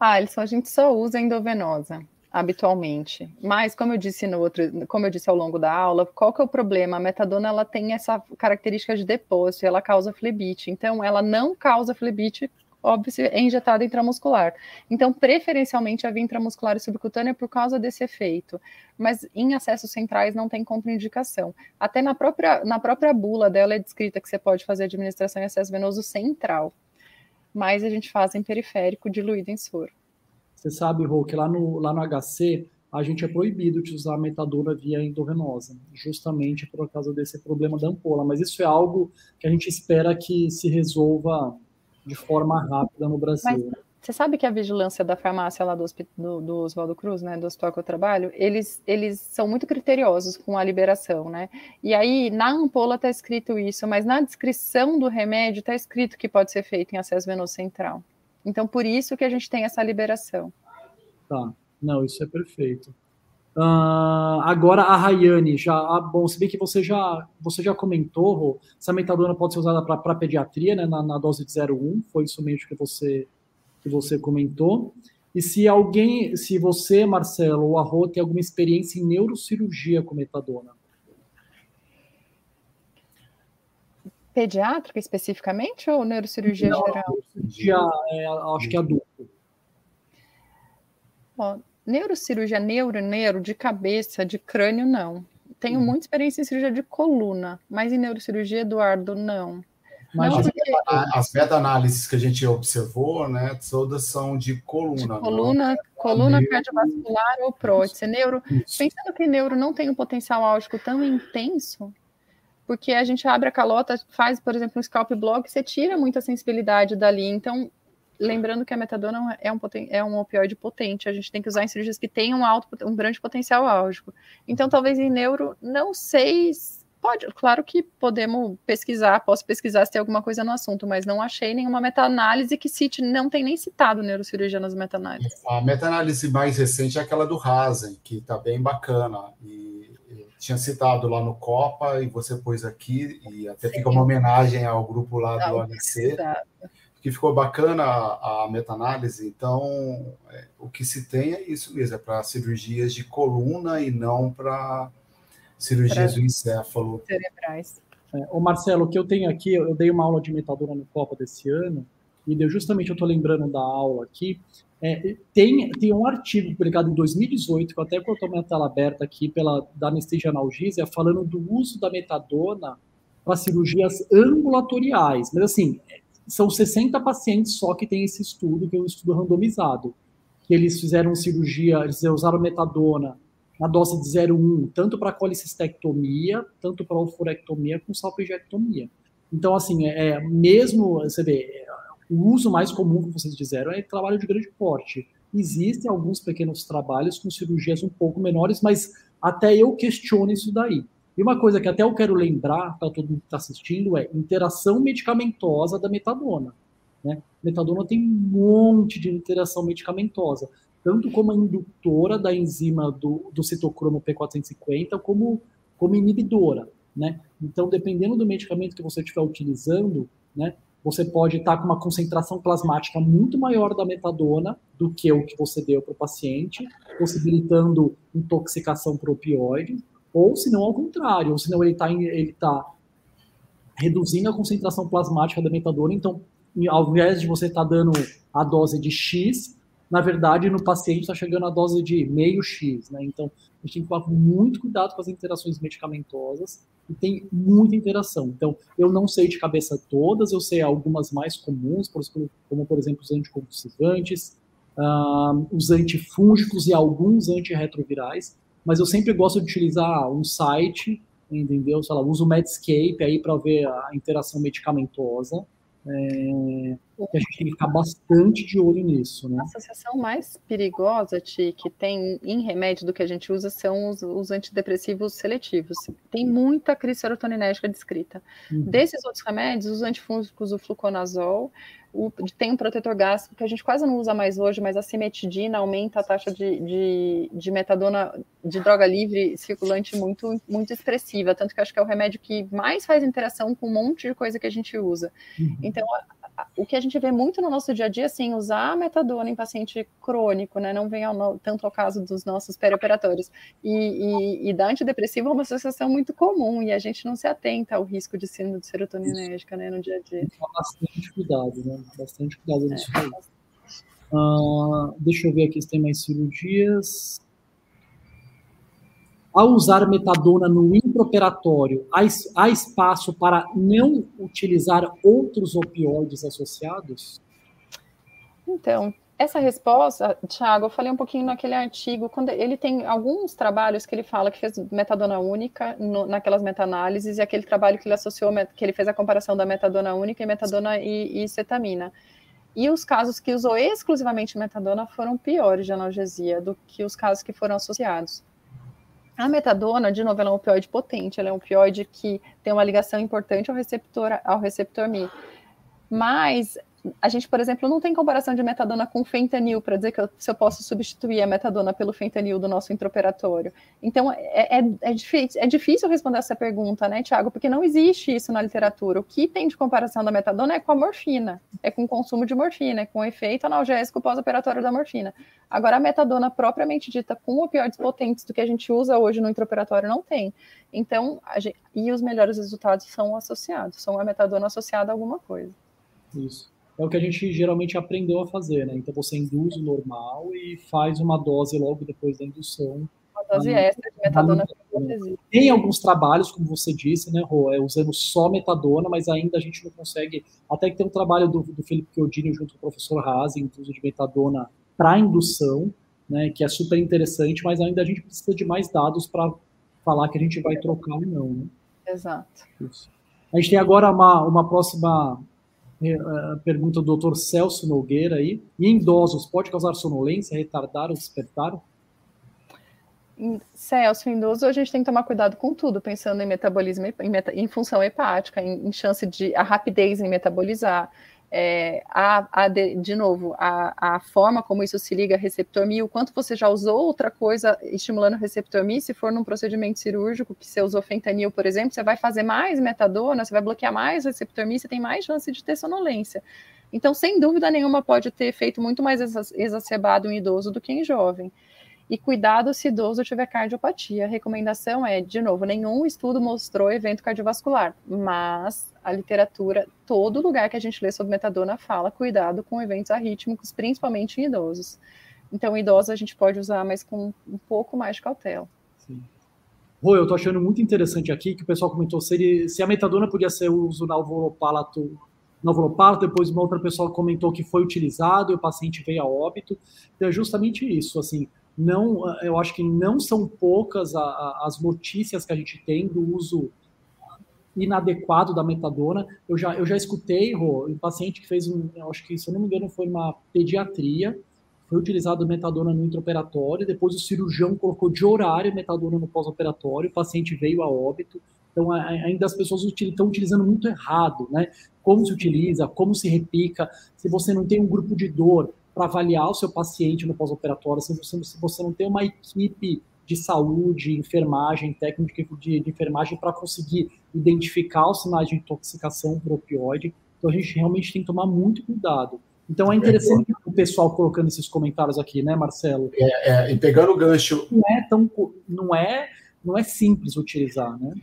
Ah, eles, a gente só usa endovenosa habitualmente. Mas, como eu disse no outro, como eu disse ao longo da aula, qual que é o problema? A metadona ela tem essa característica de depósito, ela causa flebite. Então, ela não causa flebite, óbvio, é injetada intramuscular. Então, preferencialmente a via intramuscular e subcutânea por causa desse efeito. Mas em acessos centrais não tem contraindicação. Até na própria, na própria bula dela é descrita que você pode fazer administração em acesso venoso central. Mas a gente faz em periférico diluído em soro. Você sabe, Rô, que lá no, lá no HC a gente é proibido de usar metadona via endovenosa, justamente por causa desse problema da ampola. Mas isso é algo que a gente espera que se resolva de forma rápida no Brasil. Mas você sabe que a vigilância da farmácia lá do, do, do Oswaldo Cruz, né, do hospital que eu trabalho, eles, eles são muito criteriosos com a liberação, né? E aí, na ampola está escrito isso, mas na descrição do remédio está escrito que pode ser feito em acesso venoso central. Então, por isso que a gente tem essa liberação. Tá, não, isso é perfeito. Uh, agora a Rayane, já, ah, bom, se bem que você já, você já comentou, essa metadona pode ser usada para pediatria, né, na, na, dose de 0,1, foi isso mesmo que você, que você comentou. E se alguém, se você, Marcelo, ou a Rô, tem alguma experiência em neurocirurgia com metadona? Pediátrica especificamente ou neurocirurgia Não, geral? Neurocirurgia, é, acho que é adulto. Ó, neurocirurgia neuro, neuro, de cabeça, de crânio, não. Tenho hum. muita experiência em cirurgia de coluna, mas em neurocirurgia, Eduardo, não. Mas não, porque... as meta-análises que a gente observou, né, todas são de coluna. De coluna, não? coluna neuro... cardiovascular ou prótese. Neuro, pensando que neuro não tem um potencial álgico tão intenso, porque a gente abre a calota, faz, por exemplo, um scalp block, você tira muita sensibilidade dali. Então, lembrando que a metadona é um, é um opioide potente, a gente tem que usar em cirurgias que têm um alto, um grande potencial álgico. Então, talvez em neuro, não sei, pode, claro que podemos pesquisar, posso pesquisar se tem alguma coisa no assunto, mas não achei nenhuma meta-análise que cite, não tem nem citado neurocirurgia nas meta-análises. A meta-análise mais recente é aquela do Hazen, que está bem bacana, e tinha citado lá no Copa e você pôs aqui, e até Sim. fica uma homenagem ao grupo lá do ANC, que ficou bacana a, a meta-análise. Então, é, o que se tem é isso mesmo, é para cirurgias de coluna e não para cirurgias pra... do encéfalo. Cerebrais. É, o Marcelo, o que eu tenho aqui, eu dei uma aula de metadona no Copa desse ano, e deu justamente, eu estou lembrando da aula aqui, é, tem, tem um artigo publicado em 2018, que eu até estou a tela aberta aqui, pela, da anestesia analgésia, falando do uso da metadona para cirurgias ambulatoriais. Mas, assim, são 60 pacientes só que tem esse estudo, que é um estudo randomizado. Que eles fizeram cirurgia, eles usaram metadona na dose de 0,1, tanto para colicistectomia, tanto para alfurectomia, com salpingectomia. Então, assim, é, é mesmo, você vê, o uso mais comum, como vocês disseram, é trabalho de grande porte. Existem alguns pequenos trabalhos com cirurgias um pouco menores, mas até eu questiono isso daí. E uma coisa que até eu quero lembrar para todo mundo que está assistindo é interação medicamentosa da metadona. Né? Metadona tem um monte de interação medicamentosa, tanto como indutora da enzima do, do citocromo P450, como, como inibidora. Né? Então, dependendo do medicamento que você estiver utilizando, né, você pode estar com uma concentração plasmática muito maior da metadona do que o que você deu para o paciente, possibilitando intoxicação por opioide, ou se não ao contrário, ou se não ele está ele tá reduzindo a concentração plasmática da metadona, então ao invés de você estar tá dando a dose de X, na verdade no paciente está chegando a dose de meio X, né? Então a gente tem que tomar muito cuidado com as interações medicamentosas e tem muita interação. Então, eu não sei de cabeça todas, eu sei algumas mais comuns, como, por exemplo, os anticonvulsivantes, uh, os antifúngicos e alguns antirretrovirais, mas eu sempre gosto de utilizar um site, entendeu? Sei lá, uso o Medscape aí para ver a interação medicamentosa, É, que a gente tem que ficar bastante de olho nisso. Né? A associação mais perigosa, Ti, que tem em remédio do que a gente usa são os, os antidepressivos seletivos. Tem muita crise serotoninérgica descrita. Uhum. Desses outros remédios, os antifúngicos, o fluconazol, o, tem um protetor gástrico que a gente quase não usa mais hoje, mas a cimetidina aumenta a taxa de, de, de, metadona de droga livre circulante muito, muito expressiva, tanto que acho que é o remédio que mais faz interação com um monte de coisa que a gente usa. Uhum. Então, o que a gente vê muito no nosso dia a dia, assim, usar metadona em paciente crônico, né, não vem ao, tanto ao caso dos nossos perioperatórios, e, e, e da antidepressiva é uma associação muito comum, e a gente não se atenta ao risco de síndrome de serotoninérgica, né, no dia a dia. Bastante cuidado, né, bastante cuidado nisso é. Uh, deixa eu ver aqui se tem mais cirurgias. Ao usar metadona no intraoperatório, há, espaço para não utilizar outros opioides associados? Então, essa resposta, Thiago, eu falei um pouquinho naquele artigo, quando ele tem alguns trabalhos que ele fala que fez metadona única no, naquelas meta-análises e aquele trabalho que ele associou, que ele fez a comparação da metadona única e metadona e, e cetamina. E os casos que usou exclusivamente metadona foram piores de analgesia do que os casos que foram associados. A metadona, de novo, ela é um opioide potente, ela é um opioide que tem uma ligação importante ao receptor, ao receptor Mi. Mas a gente, por exemplo, não tem comparação de metadona com fentanil para dizer que eu, se eu posso substituir a metadona pelo fentanil do nosso intraoperatório. Então, é, é, é, difícil, é difícil responder essa pergunta, né, Tiago? Porque não existe isso na literatura. O que tem de comparação da metadona é com a morfina, é com o consumo de morfina, é com o efeito analgésico pós-operatório da morfina. Agora, a metadona propriamente dita com opioides potentes do que a gente usa hoje no intraoperatório não tem. Então, gente, e os melhores resultados são associados, são a metadona associada a alguma coisa. Isso é o que a gente geralmente aprendeu a fazer, né? Então você induz o normal e faz uma dose logo depois da indução. Uma dose extra de metadona. Tem alguns trabalhos, como você disse, né, Rô, é usando só metadona, mas ainda a gente não consegue. Até que tem um trabalho do, do Felipe Chiodini junto com o professor Haas em uso de metadona para indução, né, que é super interessante, mas ainda a gente precisa de mais dados para falar que a gente vai trocar ou não. Né? Exato. Isso. A gente tem agora uma, uma próxima a pergunta do Dr. Celso Nogueira aí. E em idosos, pode causar sonolência, retardar ou despertar? Celso, em idoso, a gente tem que tomar cuidado com tudo, pensando em metabolismo, em, meta, em função hepática, em, em, chance de a rapidez em metabolizar, é, a, a de, de, novo, a, a, forma como isso se liga a receptor Mi, o quanto você já usou outra coisa estimulando o receptor Mi, se for num procedimento cirúrgico, que você usou fentanil, por exemplo, você vai fazer mais metadona, você vai bloquear mais Mi, você tem mais chance de ter sonolência. Então, sem dúvida nenhuma, pode ter efeito muito mais exacerbado em idoso do que em jovem. E cuidado se idoso tiver cardiopatia. A recomendação é, de novo, nenhum estudo mostrou evento cardiovascular, mas a literatura, todo lugar que a gente lê sobre metadona fala cuidado com eventos arrítmicos, principalmente em idosos. Então, idosos a gente pode usar, mas com um pouco mais de cautela. Sim. Rô, eu tô achando muito interessante aqui que o pessoal comentou se, ele, se a metadona podia ser uso na alveolopalato, na alveolopalato, depois uma outra pessoa comentou que foi utilizado e o paciente veio a óbito. Então, é justamente isso, assim, não, eu acho que não são poucas a, a, as notícias que a gente tem do uso inadequado da metadona. Eu já, eu já escutei, Rô, um paciente que fez um, acho que, se eu não me engano, foi uma pediatria, foi utilizado metadona no intraoperatório, depois o cirurgião colocou de horário metadona no pós-operatório, o paciente veio a óbito. Então, ainda as pessoas estão utilizando muito errado, né? Como se utiliza, como se repica, se você não tem um grupo de dor, para avaliar o seu paciente no pós-operatório, se você, se você não tem uma equipe de saúde, enfermagem, técnica de, de enfermagem para conseguir identificar os sinais de intoxicação por opioide. Então a gente realmente tem que tomar muito cuidado. Então é interessante é, o pessoal colocando esses comentários aqui, né, Marcelo? É, é, e pegando o gancho. Não é tão não é não é simples utilizar, né?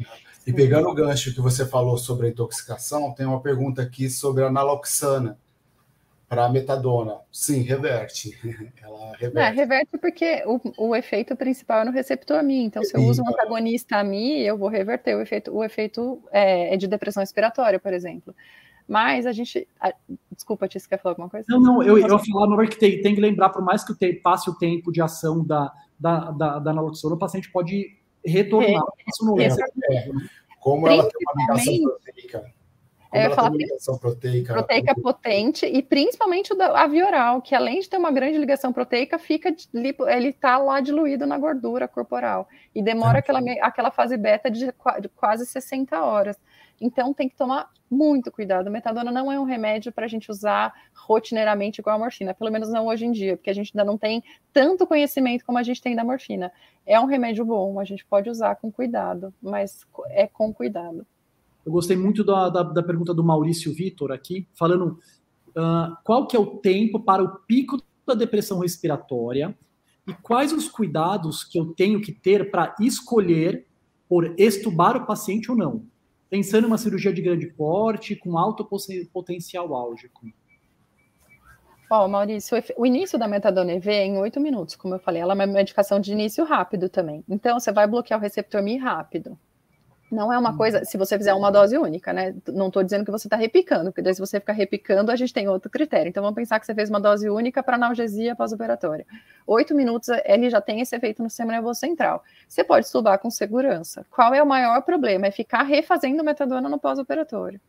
E pegando o gancho que você falou sobre a intoxicação, tem uma pergunta aqui sobre a naloxana para a metadona. Sim, reverte. Ela reverte. É, reverte porque o, o efeito principal é no receptor AMI. Então, se eu uso um antagonista AMI, eu vou reverter o efeito. O efeito é, é de depressão respiratória, por exemplo. Mas a gente. A, desculpa, Tia, você quer falar alguma coisa? Não, não, eu, eu falava que tem, tem que lembrar, por mais que te, passe o tempo de ação da, da, da, da naloxona, o paciente pode retornar. É, é, como ela tem uma ligação proteica Como eu falar, ligação proteica, proteica potente e principalmente a via oral, que além de ter uma grande ligação proteica, fica ele está lá diluído na gordura corporal e demora é. aquela, aquela fase beta de, de quase 60 horas. Então tem que tomar muito cuidado. Metadona não é um remédio para a gente usar rotineiramente igual a morfina, pelo menos não hoje em dia, porque a gente ainda não tem tanto conhecimento como a gente tem da morfina. É um remédio bom, a gente pode usar com cuidado, mas é com cuidado. Eu gostei muito da, da, da pergunta do Maurício Vitor aqui, falando uh, qual que é o tempo para o pico da depressão respiratória e quais os cuidados que eu tenho que ter para escolher por estubar o paciente ou não pensando em uma cirurgia de grande porte, com alto potencial álgico? Ó, oh, Maurício, o início da metadona EV é em oito minutos, como eu falei, ela é uma medicação de início rápido também. Então, você vai bloquear o receptor Mi rápido. Não é uma coisa, se você fizer uma dose única, né? Não estou dizendo que você está repicando, porque daí se você ficar repicando, a gente tem outro critério. Então vamos pensar que você fez uma dose única para analgesia pós-operatória. Oito minutos, ele já tem esse efeito no sistema nervoso central. Você pode estubar com segurança. Qual é o maior problema? É ficar refazendo metadona no pós-operatório.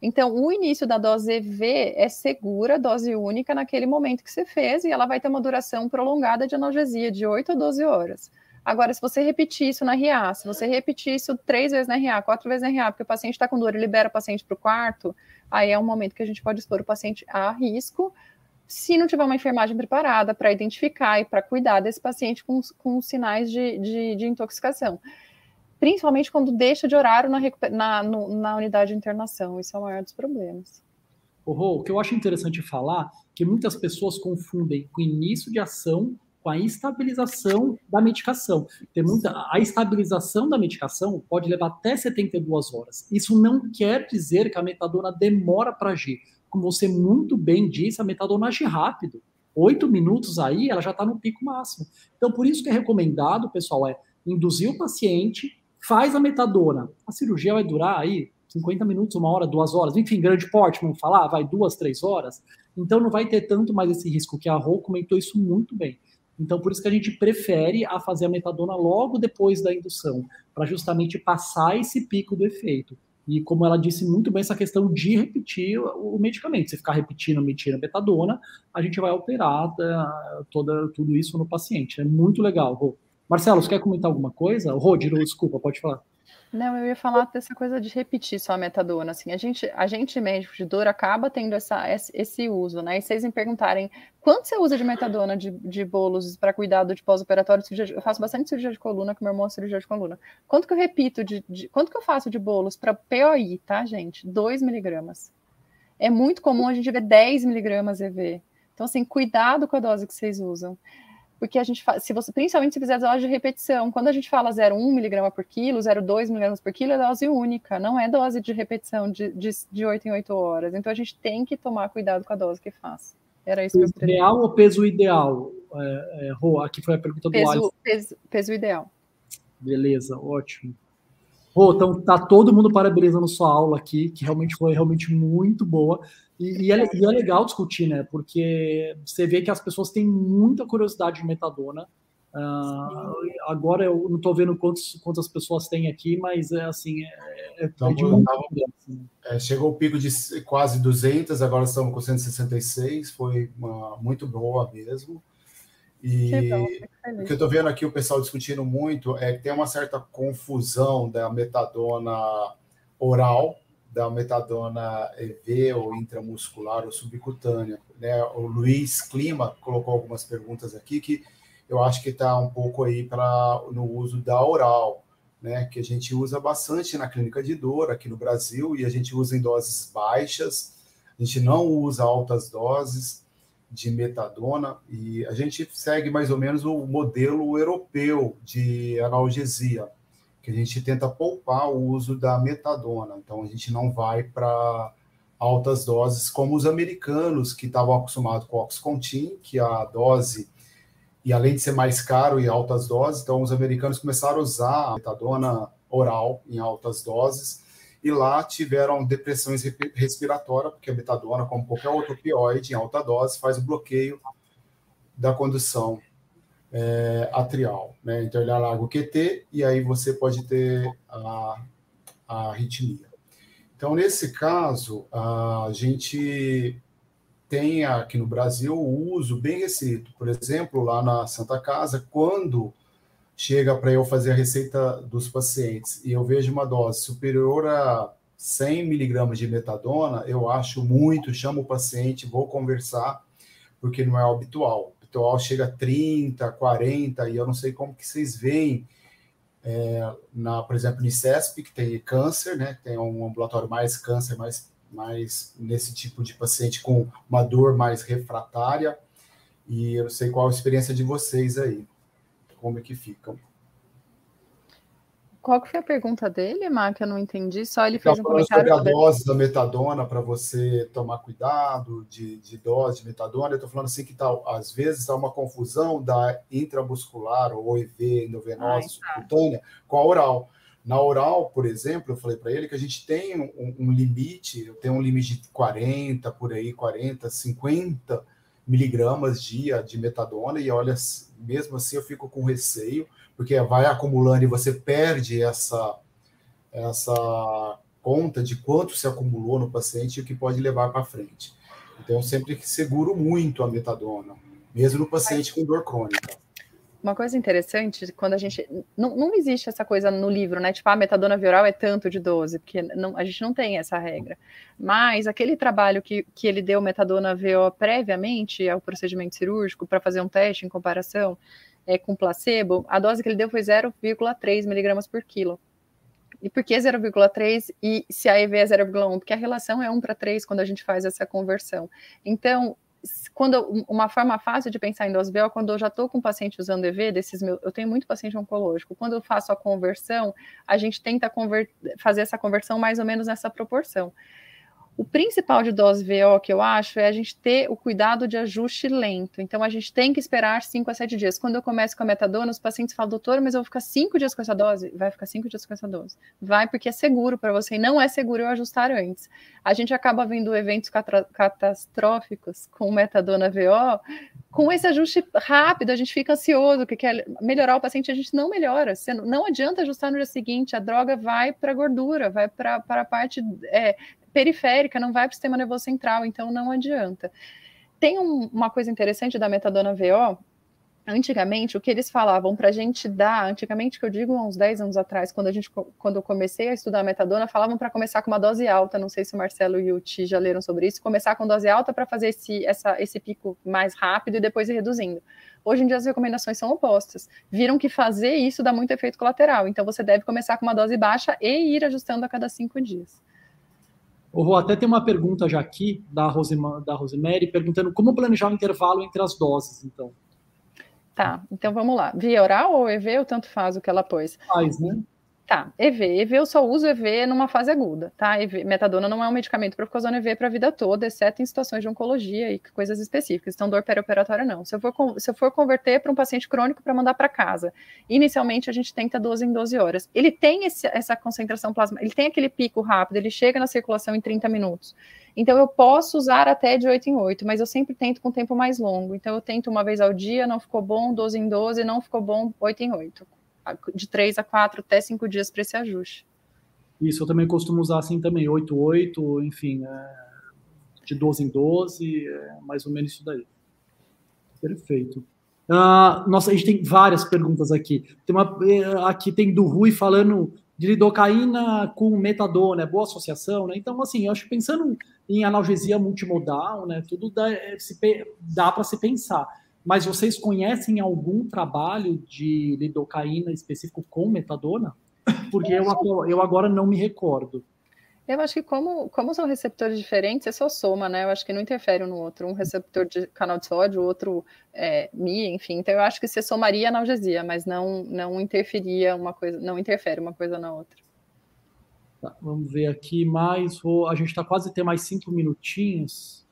Então, o início da dose EV é segura, dose única, naquele momento que você fez, e ela vai ter uma duração prolongada de analgesia, de 8 a 12 horas. Agora, se você repetir isso na RA, se você repetir isso três vezes na RA, quatro vezes na RA, porque o paciente está com dor e libera o paciente para o quarto, aí é um momento que a gente pode expor o paciente a risco, se não tiver uma enfermagem preparada para identificar e para cuidar desse paciente com, com sinais de, de, de, intoxicação. Principalmente quando deixa de horário na, na, no, na unidade de internação, isso é o maior dos problemas. O que eu acho interessante falar que muitas pessoas confundem o início de ação com a estabilização da medicação. Tem muita, a estabilização da medicação pode levar até 72 horas. Isso não quer dizer que a metadona demora para agir. Como você muito bem disse, a metadona age rápido. Oito minutos aí, ela já está no pico máximo. Então, por isso que é recomendado, pessoal, é induzir o paciente, faz a metadona. A cirurgia vai durar aí 50 minutos, uma hora, duas horas, enfim, grande porte, vamos falar, vai duas, três horas. Então não vai ter tanto mais esse risco, que a Rô comentou isso muito bem. Então, por isso que a gente prefere a fazer a metadona logo depois da indução, para justamente passar esse pico do efeito. E como ela disse muito bem, essa questão de repetir o medicamento. Se ficar repetindo, mentindo metadona, a gente vai alterar uh, toda, tudo isso no paciente. É muito legal, Rô. Marcelo, você quer comentar alguma coisa? Rô, desculpa, pode falar. Não, eu ia falar dessa coisa de repetir só a metadona, assim, a gente, a gente médico de dor acaba tendo essa, esse uso, né, e vocês me perguntarem, quanto você usa de metadona de, de bolos para cuidado de pós-operatório, eu faço bastante cirurgia de coluna, com meu irmão é cirurgia de coluna, quanto que eu repito, de, de quanto que eu faço de bolos para POI, tá, gente? 2 miligramas. É muito comum a gente ver 10 miligramas EV. Então, assim, cuidado com a dose que vocês usam porque a gente faz, se você, principalmente se fizer dose de repetição, quando a gente fala 0,1 miligrama por quilo, 0,2 miligramas por quilo, é dose única, não é dose de repetição de, de, de 8 em 8 horas. Então a gente tem que tomar cuidado com a dose que faz. Era isso peso que eu real ou peso ideal? É, é, Rô, aqui foi a pergunta do peso, peso, peso ideal. Beleza, ótimo. Pô, então tá todo mundo parabenizando sua aula aqui, que realmente foi realmente muito boa. E, e, é, e, é, legal discutir, né? Porque você vê que as pessoas têm muita curiosidade de metadona. Uh, agora eu não estou vendo quantos, quantas pessoas tem aqui, mas é assim, é, é, então, é muito assim. é, Chegou o pico de quase 200, agora estamos com 166, foi uma, muito boa mesmo. E o que eu estou vendo aqui o pessoal discutindo muito é que tem uma certa confusão da metadona oral, da metadona EV ou intramuscular ou subcutânea. Né? O Luiz Clima colocou algumas perguntas aqui que eu acho que está um pouco aí para no uso da oral, né? Que a gente usa bastante na clínica de dor aqui no Brasil e a gente usa em doses baixas, a gente não usa altas doses de metadona e a gente segue mais ou menos o modelo europeu de analgesia, que a gente tenta poupar o uso da metadona. Então a gente não vai para altas doses como os americanos que estavam acostumados com o Oxycontin, que a dose e além de ser mais caro e altas doses, então os americanos começaram a usar a metadona oral em altas doses e lá tiveram depressões respiratórias, porque a metadona, como qualquer outro opioide em alta dose, faz o bloqueio da condução é, atrial. Né? Então, ele alarga o QT e aí você pode ter a, a arritmia. Então, nesse caso, a gente tem aqui no Brasil o uso bem restrito. Por exemplo, lá na Santa Casa, quando chega para eu fazer a receita dos pacientes e eu vejo uma dose superior a 100 miligramas de metadona, eu acho muito, chamo o paciente, vou conversar, porque não é habitual. O habitual chega a 30, 40, e eu não sei como que vocês veem, é, na, por exemplo, no ICESP, que tem câncer, né, tem um ambulatório mais câncer, mais, mais nesse tipo de paciente com uma dor mais refratária, e eu não sei qual a experiência de vocês aí, como é que ficam. Qual que foi a pergunta dele, Mar, que eu não entendi? Só ele fez um comentário. sobre a dose da metadona para você tomar cuidado de, de dose de metadona. Eu estou falando assim que tá, às vezes há uma confusão da intramuscular ou EV endovenosa subcutânea com a oral. Na oral, por exemplo, eu falei para ele que a gente tem um, um, limite, eu tenho um limite de 40, por aí, 40, 50 miligramas dia de metadona, e olha, mesmo assim eu fico com receio, porque vai acumulando e você perde essa, essa conta de quanto se acumulou no paciente e o que pode levar para frente. Então, sempre seguro muito a metadona, mesmo no paciente com dor crônica. Uma coisa interessante, quando a gente. Não, não existe essa coisa no livro, né? Tipo, a ah, metadona viral é tanto de dose, porque não, a gente não tem essa regra. Mas aquele trabalho que, que ele deu metadona VO previamente ao procedimento cirúrgico para fazer um teste em comparação, é, com placebo, a dose que ele deu foi 0,3 miligramas por quilo. E por que 0,3 e se a EV é 0,1? Porque a relação é 1 para 3 quando a gente faz essa conversão. Então, quando uma forma fácil de pensar em dose VO, quando eu já estou com paciente usando EV, desses meus, eu tenho muito paciente oncológico, quando eu faço a conversão, a gente tenta fazer essa conversão mais ou menos nessa proporção. O principal de dose VO que eu acho é a gente ter o cuidado de ajuste lento. Então, a gente tem que esperar 5 a 7 dias. Quando eu começo com a metadona, os pacientes falam, doutor, mas eu vou ficar 5 dias com essa dose? Vai ficar 5 dias com essa dose. Vai, porque é seguro para você e não é seguro eu ajustar antes. A gente acaba vendo eventos catastróficos com metadona VO. Com esse ajuste rápido, a gente fica ansioso, que quer melhorar o paciente, a gente não melhora. Não adianta ajustar no dia seguinte, a droga vai para a gordura, vai para a parte é, periférica, não vai para o sistema nervoso central, então não adianta. Tem um, uma coisa interessante da metadona VO, antigamente, o que eles falavam para a gente dar, antigamente, que eu digo uns 10 anos atrás, quando, a gente, quando eu comecei a estudar a metadona, falavam para começar com uma dose alta, não sei se o Marcelo e o Ti já leram sobre isso, começar com dose alta para fazer esse, essa, esse pico mais rápido e depois ir reduzindo. Hoje em dia as recomendações são opostas. Viram que fazer isso dá muito efeito colateral, então você deve começar com uma dose baixa e ir ajustando a cada cinco dias. Vou até ter uma pergunta já aqui da, Rosima, da Rosemary, perguntando como planejar o intervalo entre as doses, então. Tá, então vamos lá. Via oral ou EV, ou tanto faz o que ela pôs? Faz, né? Tá, EV. EV eu só uso EV numa fase aguda, tá? EV, metadona não é um medicamento para ficar usando EV para a vida toda, exceto em situações de oncologia e coisas específicas. Então, dor perioperatória não. Se eu for, se eu for converter para um paciente crônico para mandar para casa, inicialmente a gente tenta 12 em 12 horas. Ele tem esse, essa concentração plasma, ele tem aquele pico rápido, ele chega na circulação em 30 minutos. Então, eu posso usar até de 8 em 8, mas eu sempre tento com tempo mais longo. Então, eu tento uma vez ao dia, não ficou bom, 12 em 12, não ficou bom, 8 em 8 de três a quatro até cinco dias para esse ajuste. Isso, eu também costumo usar assim também, 8, 8, enfim, é, de 12 em 12, é mais ou menos isso daí. Perfeito. Uh, nossa, a gente tem várias perguntas aqui. Tem uma, é, aqui tem do Rui falando de lidocaína com metadona, é boa associação, né? Então, assim, eu acho que pensando em analgesia multimodal, né, tudo dá, é, dá para se pensar. Mas vocês conhecem algum trabalho de lidocaína específico com metadona? Porque eu, eu agora não me recordo. Eu acho que como, como são receptores diferentes, é só soma, né? Eu acho que não interfere um no outro. Um receptor de canal de sódio, o outro é, Mi, enfim. Então eu acho que você somaria analgesia, mas não, não interferia uma coisa, não interfere uma coisa na outra. Tá, vamos ver aqui mais. Vou, a gente está quase ter mais cinco minutinhos.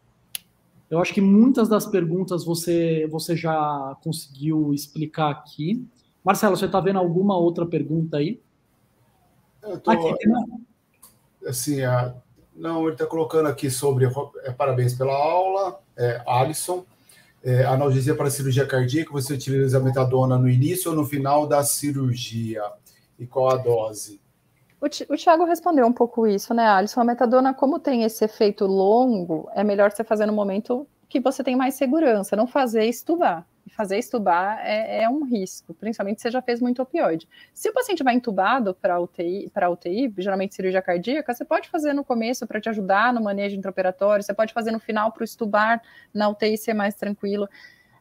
Eu acho que muitas das perguntas você, você já conseguiu explicar aqui. Marcelo, você está vendo alguma outra pergunta aí? Eu tô, aqui, assim, a, não, ele está colocando aqui sobre é, parabéns pela aula, é, Alisson. É, analgesia para cirurgia cardíaca, você utiliza a metadona no início ou no final da cirurgia? E qual a dose? O, Thiago respondeu um pouco isso, né, Alisson? A metadona, como tem esse efeito longo, é melhor você fazer no momento que você tem mais segurança, não fazer estubar. Fazer estubar é, é um risco, principalmente se você já fez muito opioide. Se o paciente vai entubado para UTI, para UTI, geralmente cirurgia cardíaca, você pode fazer no começo para te ajudar no manejo intraoperatório, você pode fazer no final para o estubar na UTI ser mais tranquilo.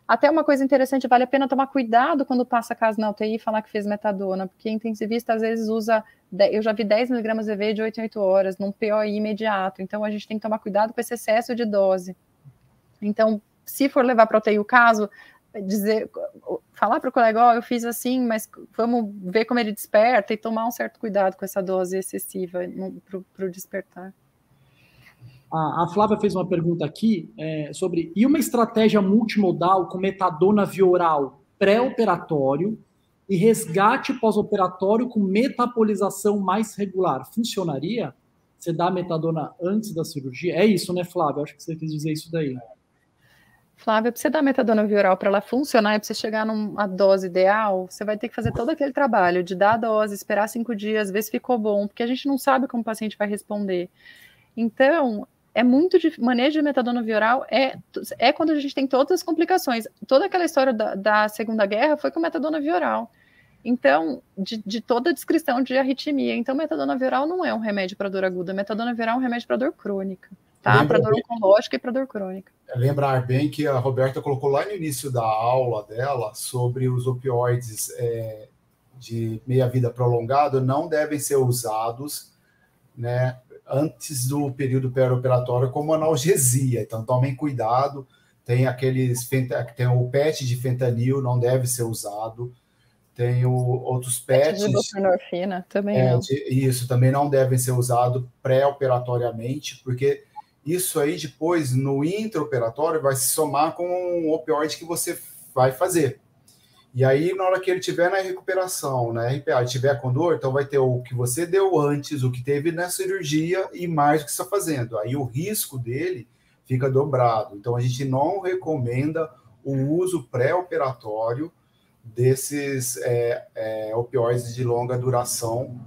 Até uma coisa interessante, vale a pena tomar cuidado quando passa caso na UTI e falar que fez metadona, porque intensivista às vezes usa, eu já vi 10 miligramas EV de 8 em 8 horas, num POI imediato, então a gente tem que tomar cuidado com esse excesso de dose. Então, se for levar para UTI o caso, dizer, falar para o colega, ó, oh, eu fiz assim, mas vamos ver como ele desperta e tomar um certo cuidado com essa dose excessiva para o despertar. A, a Flávia fez uma pergunta aqui é, sobre e uma estratégia multimodal com metadona via oral pré-operatório e resgate pós-operatório com metabolização mais regular. Funcionaria? Você dá metadona antes da cirurgia? É isso, né, Flávia? Acho que você quis dizer isso daí. Flávia, para você dar metadona via oral para ela funcionar e para você chegar numa dose ideal, você vai ter que fazer todo aquele trabalho de dar a dose, esperar cinco dias, ver se ficou bom, porque a gente não sabe como o paciente vai responder. Então, é muito de manejo de metadona via oral é, é quando a gente tem todas as complicações. Toda aquela história da, da Segunda Guerra foi com metadona via oral. Então, de, de, toda a descrição de arritmia. Então, metadona via oral não é um remédio para dor aguda. Metadona via oral é um remédio para dor crônica, tá? Para dor oncológica e para dor crônica. É lembrar bem que a Roberta colocou lá no início da aula dela sobre os opioides é, de meia-vida prolongada não devem ser usados né, antes do período pré-operatório como analgesia. Então tomem cuidado. Tem aqueles tem o PET de fentanil, não deve ser usado. Tem o, outros PETs. De buprenorfina também é, não. Isso também não devem ser usados pré-operatoriamente, porque isso aí depois no intraoperatório vai se somar com o opioide que você vai fazer. E aí, na hora que ele tiver na recuperação, na RPA, tiver com dor, então vai ter o que você deu antes, o que teve na cirurgia e mais o que está fazendo. Aí o risco dele fica dobrado. Então a gente não recomenda o uso pré-operatório desses é, é, opioides de longa duração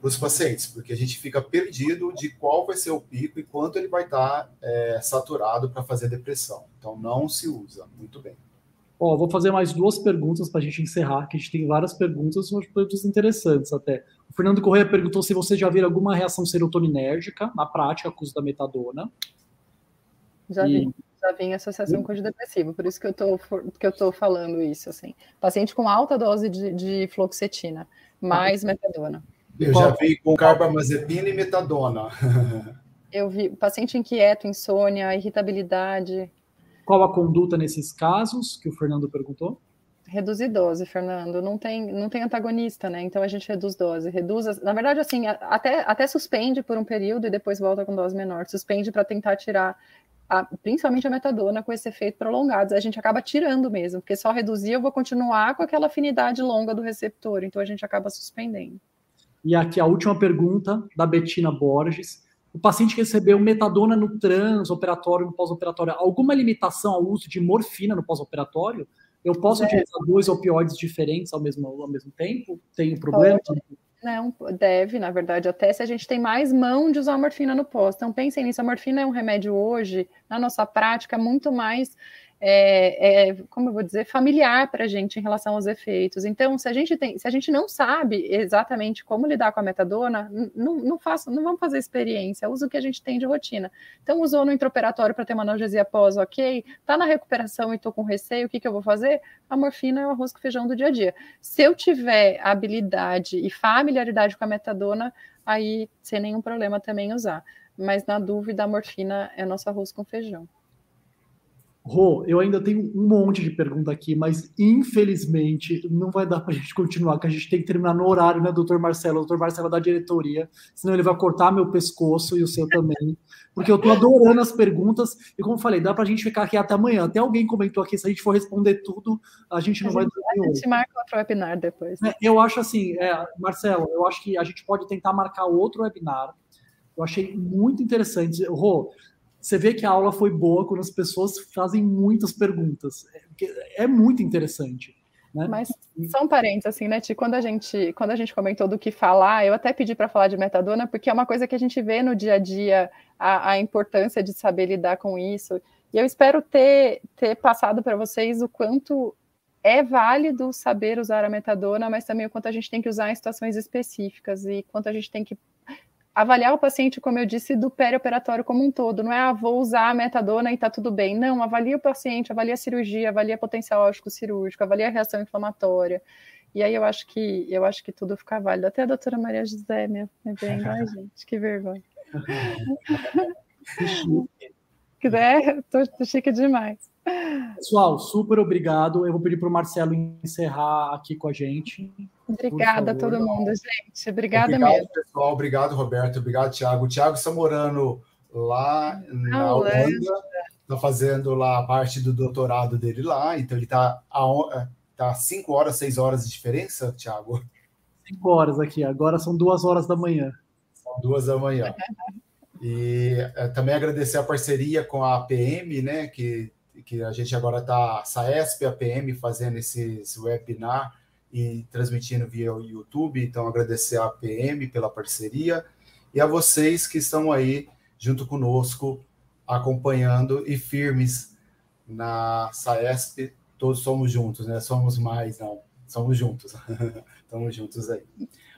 para os pacientes, porque a gente fica perdido de qual vai ser o pico e quanto ele vai estar tá, é, saturado para fazer depressão. Então não se usa. Muito bem. Ó, vou fazer mais duas perguntas para a gente encerrar, que a gente tem várias perguntas, umas perguntas interessantes até. O Fernando Correia perguntou se você já viu alguma reação serotoninérgica na prática com o uso da metadona. Já e... vi, já vi em associação com antidepressivo, por isso que eu tô, que eu tô falando isso, assim. Paciente com alta dose de, de fluoxetina, mais metadona. Eu já vi com carbamazepina e metadona. eu vi paciente inquieto, insônia, irritabilidade, qual a conduta nesses casos que o Fernando perguntou? Reduzir dose, Fernando. Não tem, não tem antagonista, né? Então a gente reduz dose. Reduz, na verdade, assim, até, até suspende por um período e depois volta com dose menor. Suspende para tentar tirar, a, principalmente a metadona, com esse efeito prolongado. A gente acaba tirando mesmo, porque só reduzir eu vou continuar com aquela afinidade longa do receptor. Então a gente acaba suspendendo. E aqui a última pergunta da Betina Borges o paciente recebeu metadona no trans-operatório, no pós-operatório, alguma limitação ao uso de morfina no pós-operatório? Eu posso é. utilizar dois opioides diferentes ao mesmo, ao mesmo tempo? Tem problema? Pode. Não, deve, na verdade, até se a gente tem mais mão de usar a morfina no pós. Então, pensem nisso, a morfina é um remédio hoje, na nossa prática, muito mais é, é, como eu vou dizer, familiar para a gente em relação aos efeitos. Então, se a gente tem, se a gente não sabe exatamente como lidar com a metadona, não, faço, não vamos fazer experiência, usa o que a gente tem de rotina. Então, usou no intraoperatório para ter uma analgesia pós, ok, tá na recuperação e estou com receio, o que, que eu vou fazer? A morfina é o arroz com feijão do dia a dia. Se eu tiver habilidade e familiaridade com a metadona, aí sem nenhum problema também usar. Mas na dúvida, a morfina é nosso arroz com feijão. Rô, eu ainda tenho um monte de pergunta aqui, mas infelizmente não vai dar para a gente continuar, que a gente tem que terminar no horário, né, doutor Marcelo? O doutor Marcelo é da diretoria, senão ele vai cortar meu pescoço e o seu também, porque eu estou adorando as perguntas, e como eu falei, dá para a gente ficar aqui até amanhã. Até alguém comentou aqui, se a gente for responder tudo, a gente não a vai... Gente, a gente marca outro webinar depois. É, eu acho assim, é, Marcelo, eu acho que a gente pode tentar marcar outro webinar, eu achei muito interessante. Rô, você vê que a aula foi boa quando as pessoas fazem muitas perguntas. É, é muito interessante. Né? Mas são parentes, assim, né, Ti? Quando a gente, quando a gente comentou do que falar, eu até pedi para falar de metadona, porque é uma coisa que a gente vê no dia a dia a, a importância de saber lidar com isso. E eu espero ter, ter passado para vocês o quanto é válido saber usar a metadona, mas também o quanto a gente tem que usar em situações específicas e quanto a gente tem que avaliar o paciente, como eu disse, do perioperatório como um todo. Não é, ah, vou usar a metadona e tá tudo bem. Não, avalia o paciente, avalia a cirurgia, avalia potencial ótico cirúrgico, avalia a reação inflamatória. E aí eu acho que eu acho que tudo fica válido. Até a doutora Maria José, minha bem, ai, gente, que vergonha. que é, tô, tô chique demais. Pessoal, super obrigado. Eu vou pedir para o Marcelo encerrar aqui com a gente. Obrigada a todo mundo, gente. Obrigada obrigado, mesmo. pessoal. Obrigado, Roberto. Obrigado, Tiago. O Tiago está morando lá na Holanda. Está fazendo lá a parte do doutorado dele lá. Então, ele está a tá cinco horas, seis horas de diferença, Tiago? Cinco horas aqui. Agora são duas horas da manhã. São duas da manhã. E é, também agradecer a parceria com a APM, né, que que a gente agora está, Saesp, APM, fazendo esse, esse, webinar e transmitindo via o YouTube. Então, agradecer a APM pela parceria e a vocês que estão aí junto conosco, acompanhando e firmes na Saesp. Todos somos juntos, né? Somos mais, não. Somos juntos. Estamos juntos aí.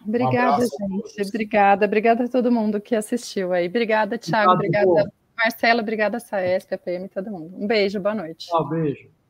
Obrigada, um gente. Obrigada. Obrigada a todo mundo que assistiu aí. Obrigada, Thiago. Obrigada. Marcelo, obrigada, Saesp, a PM, todo mundo. Um beijo, boa noite. Tchau, beijo.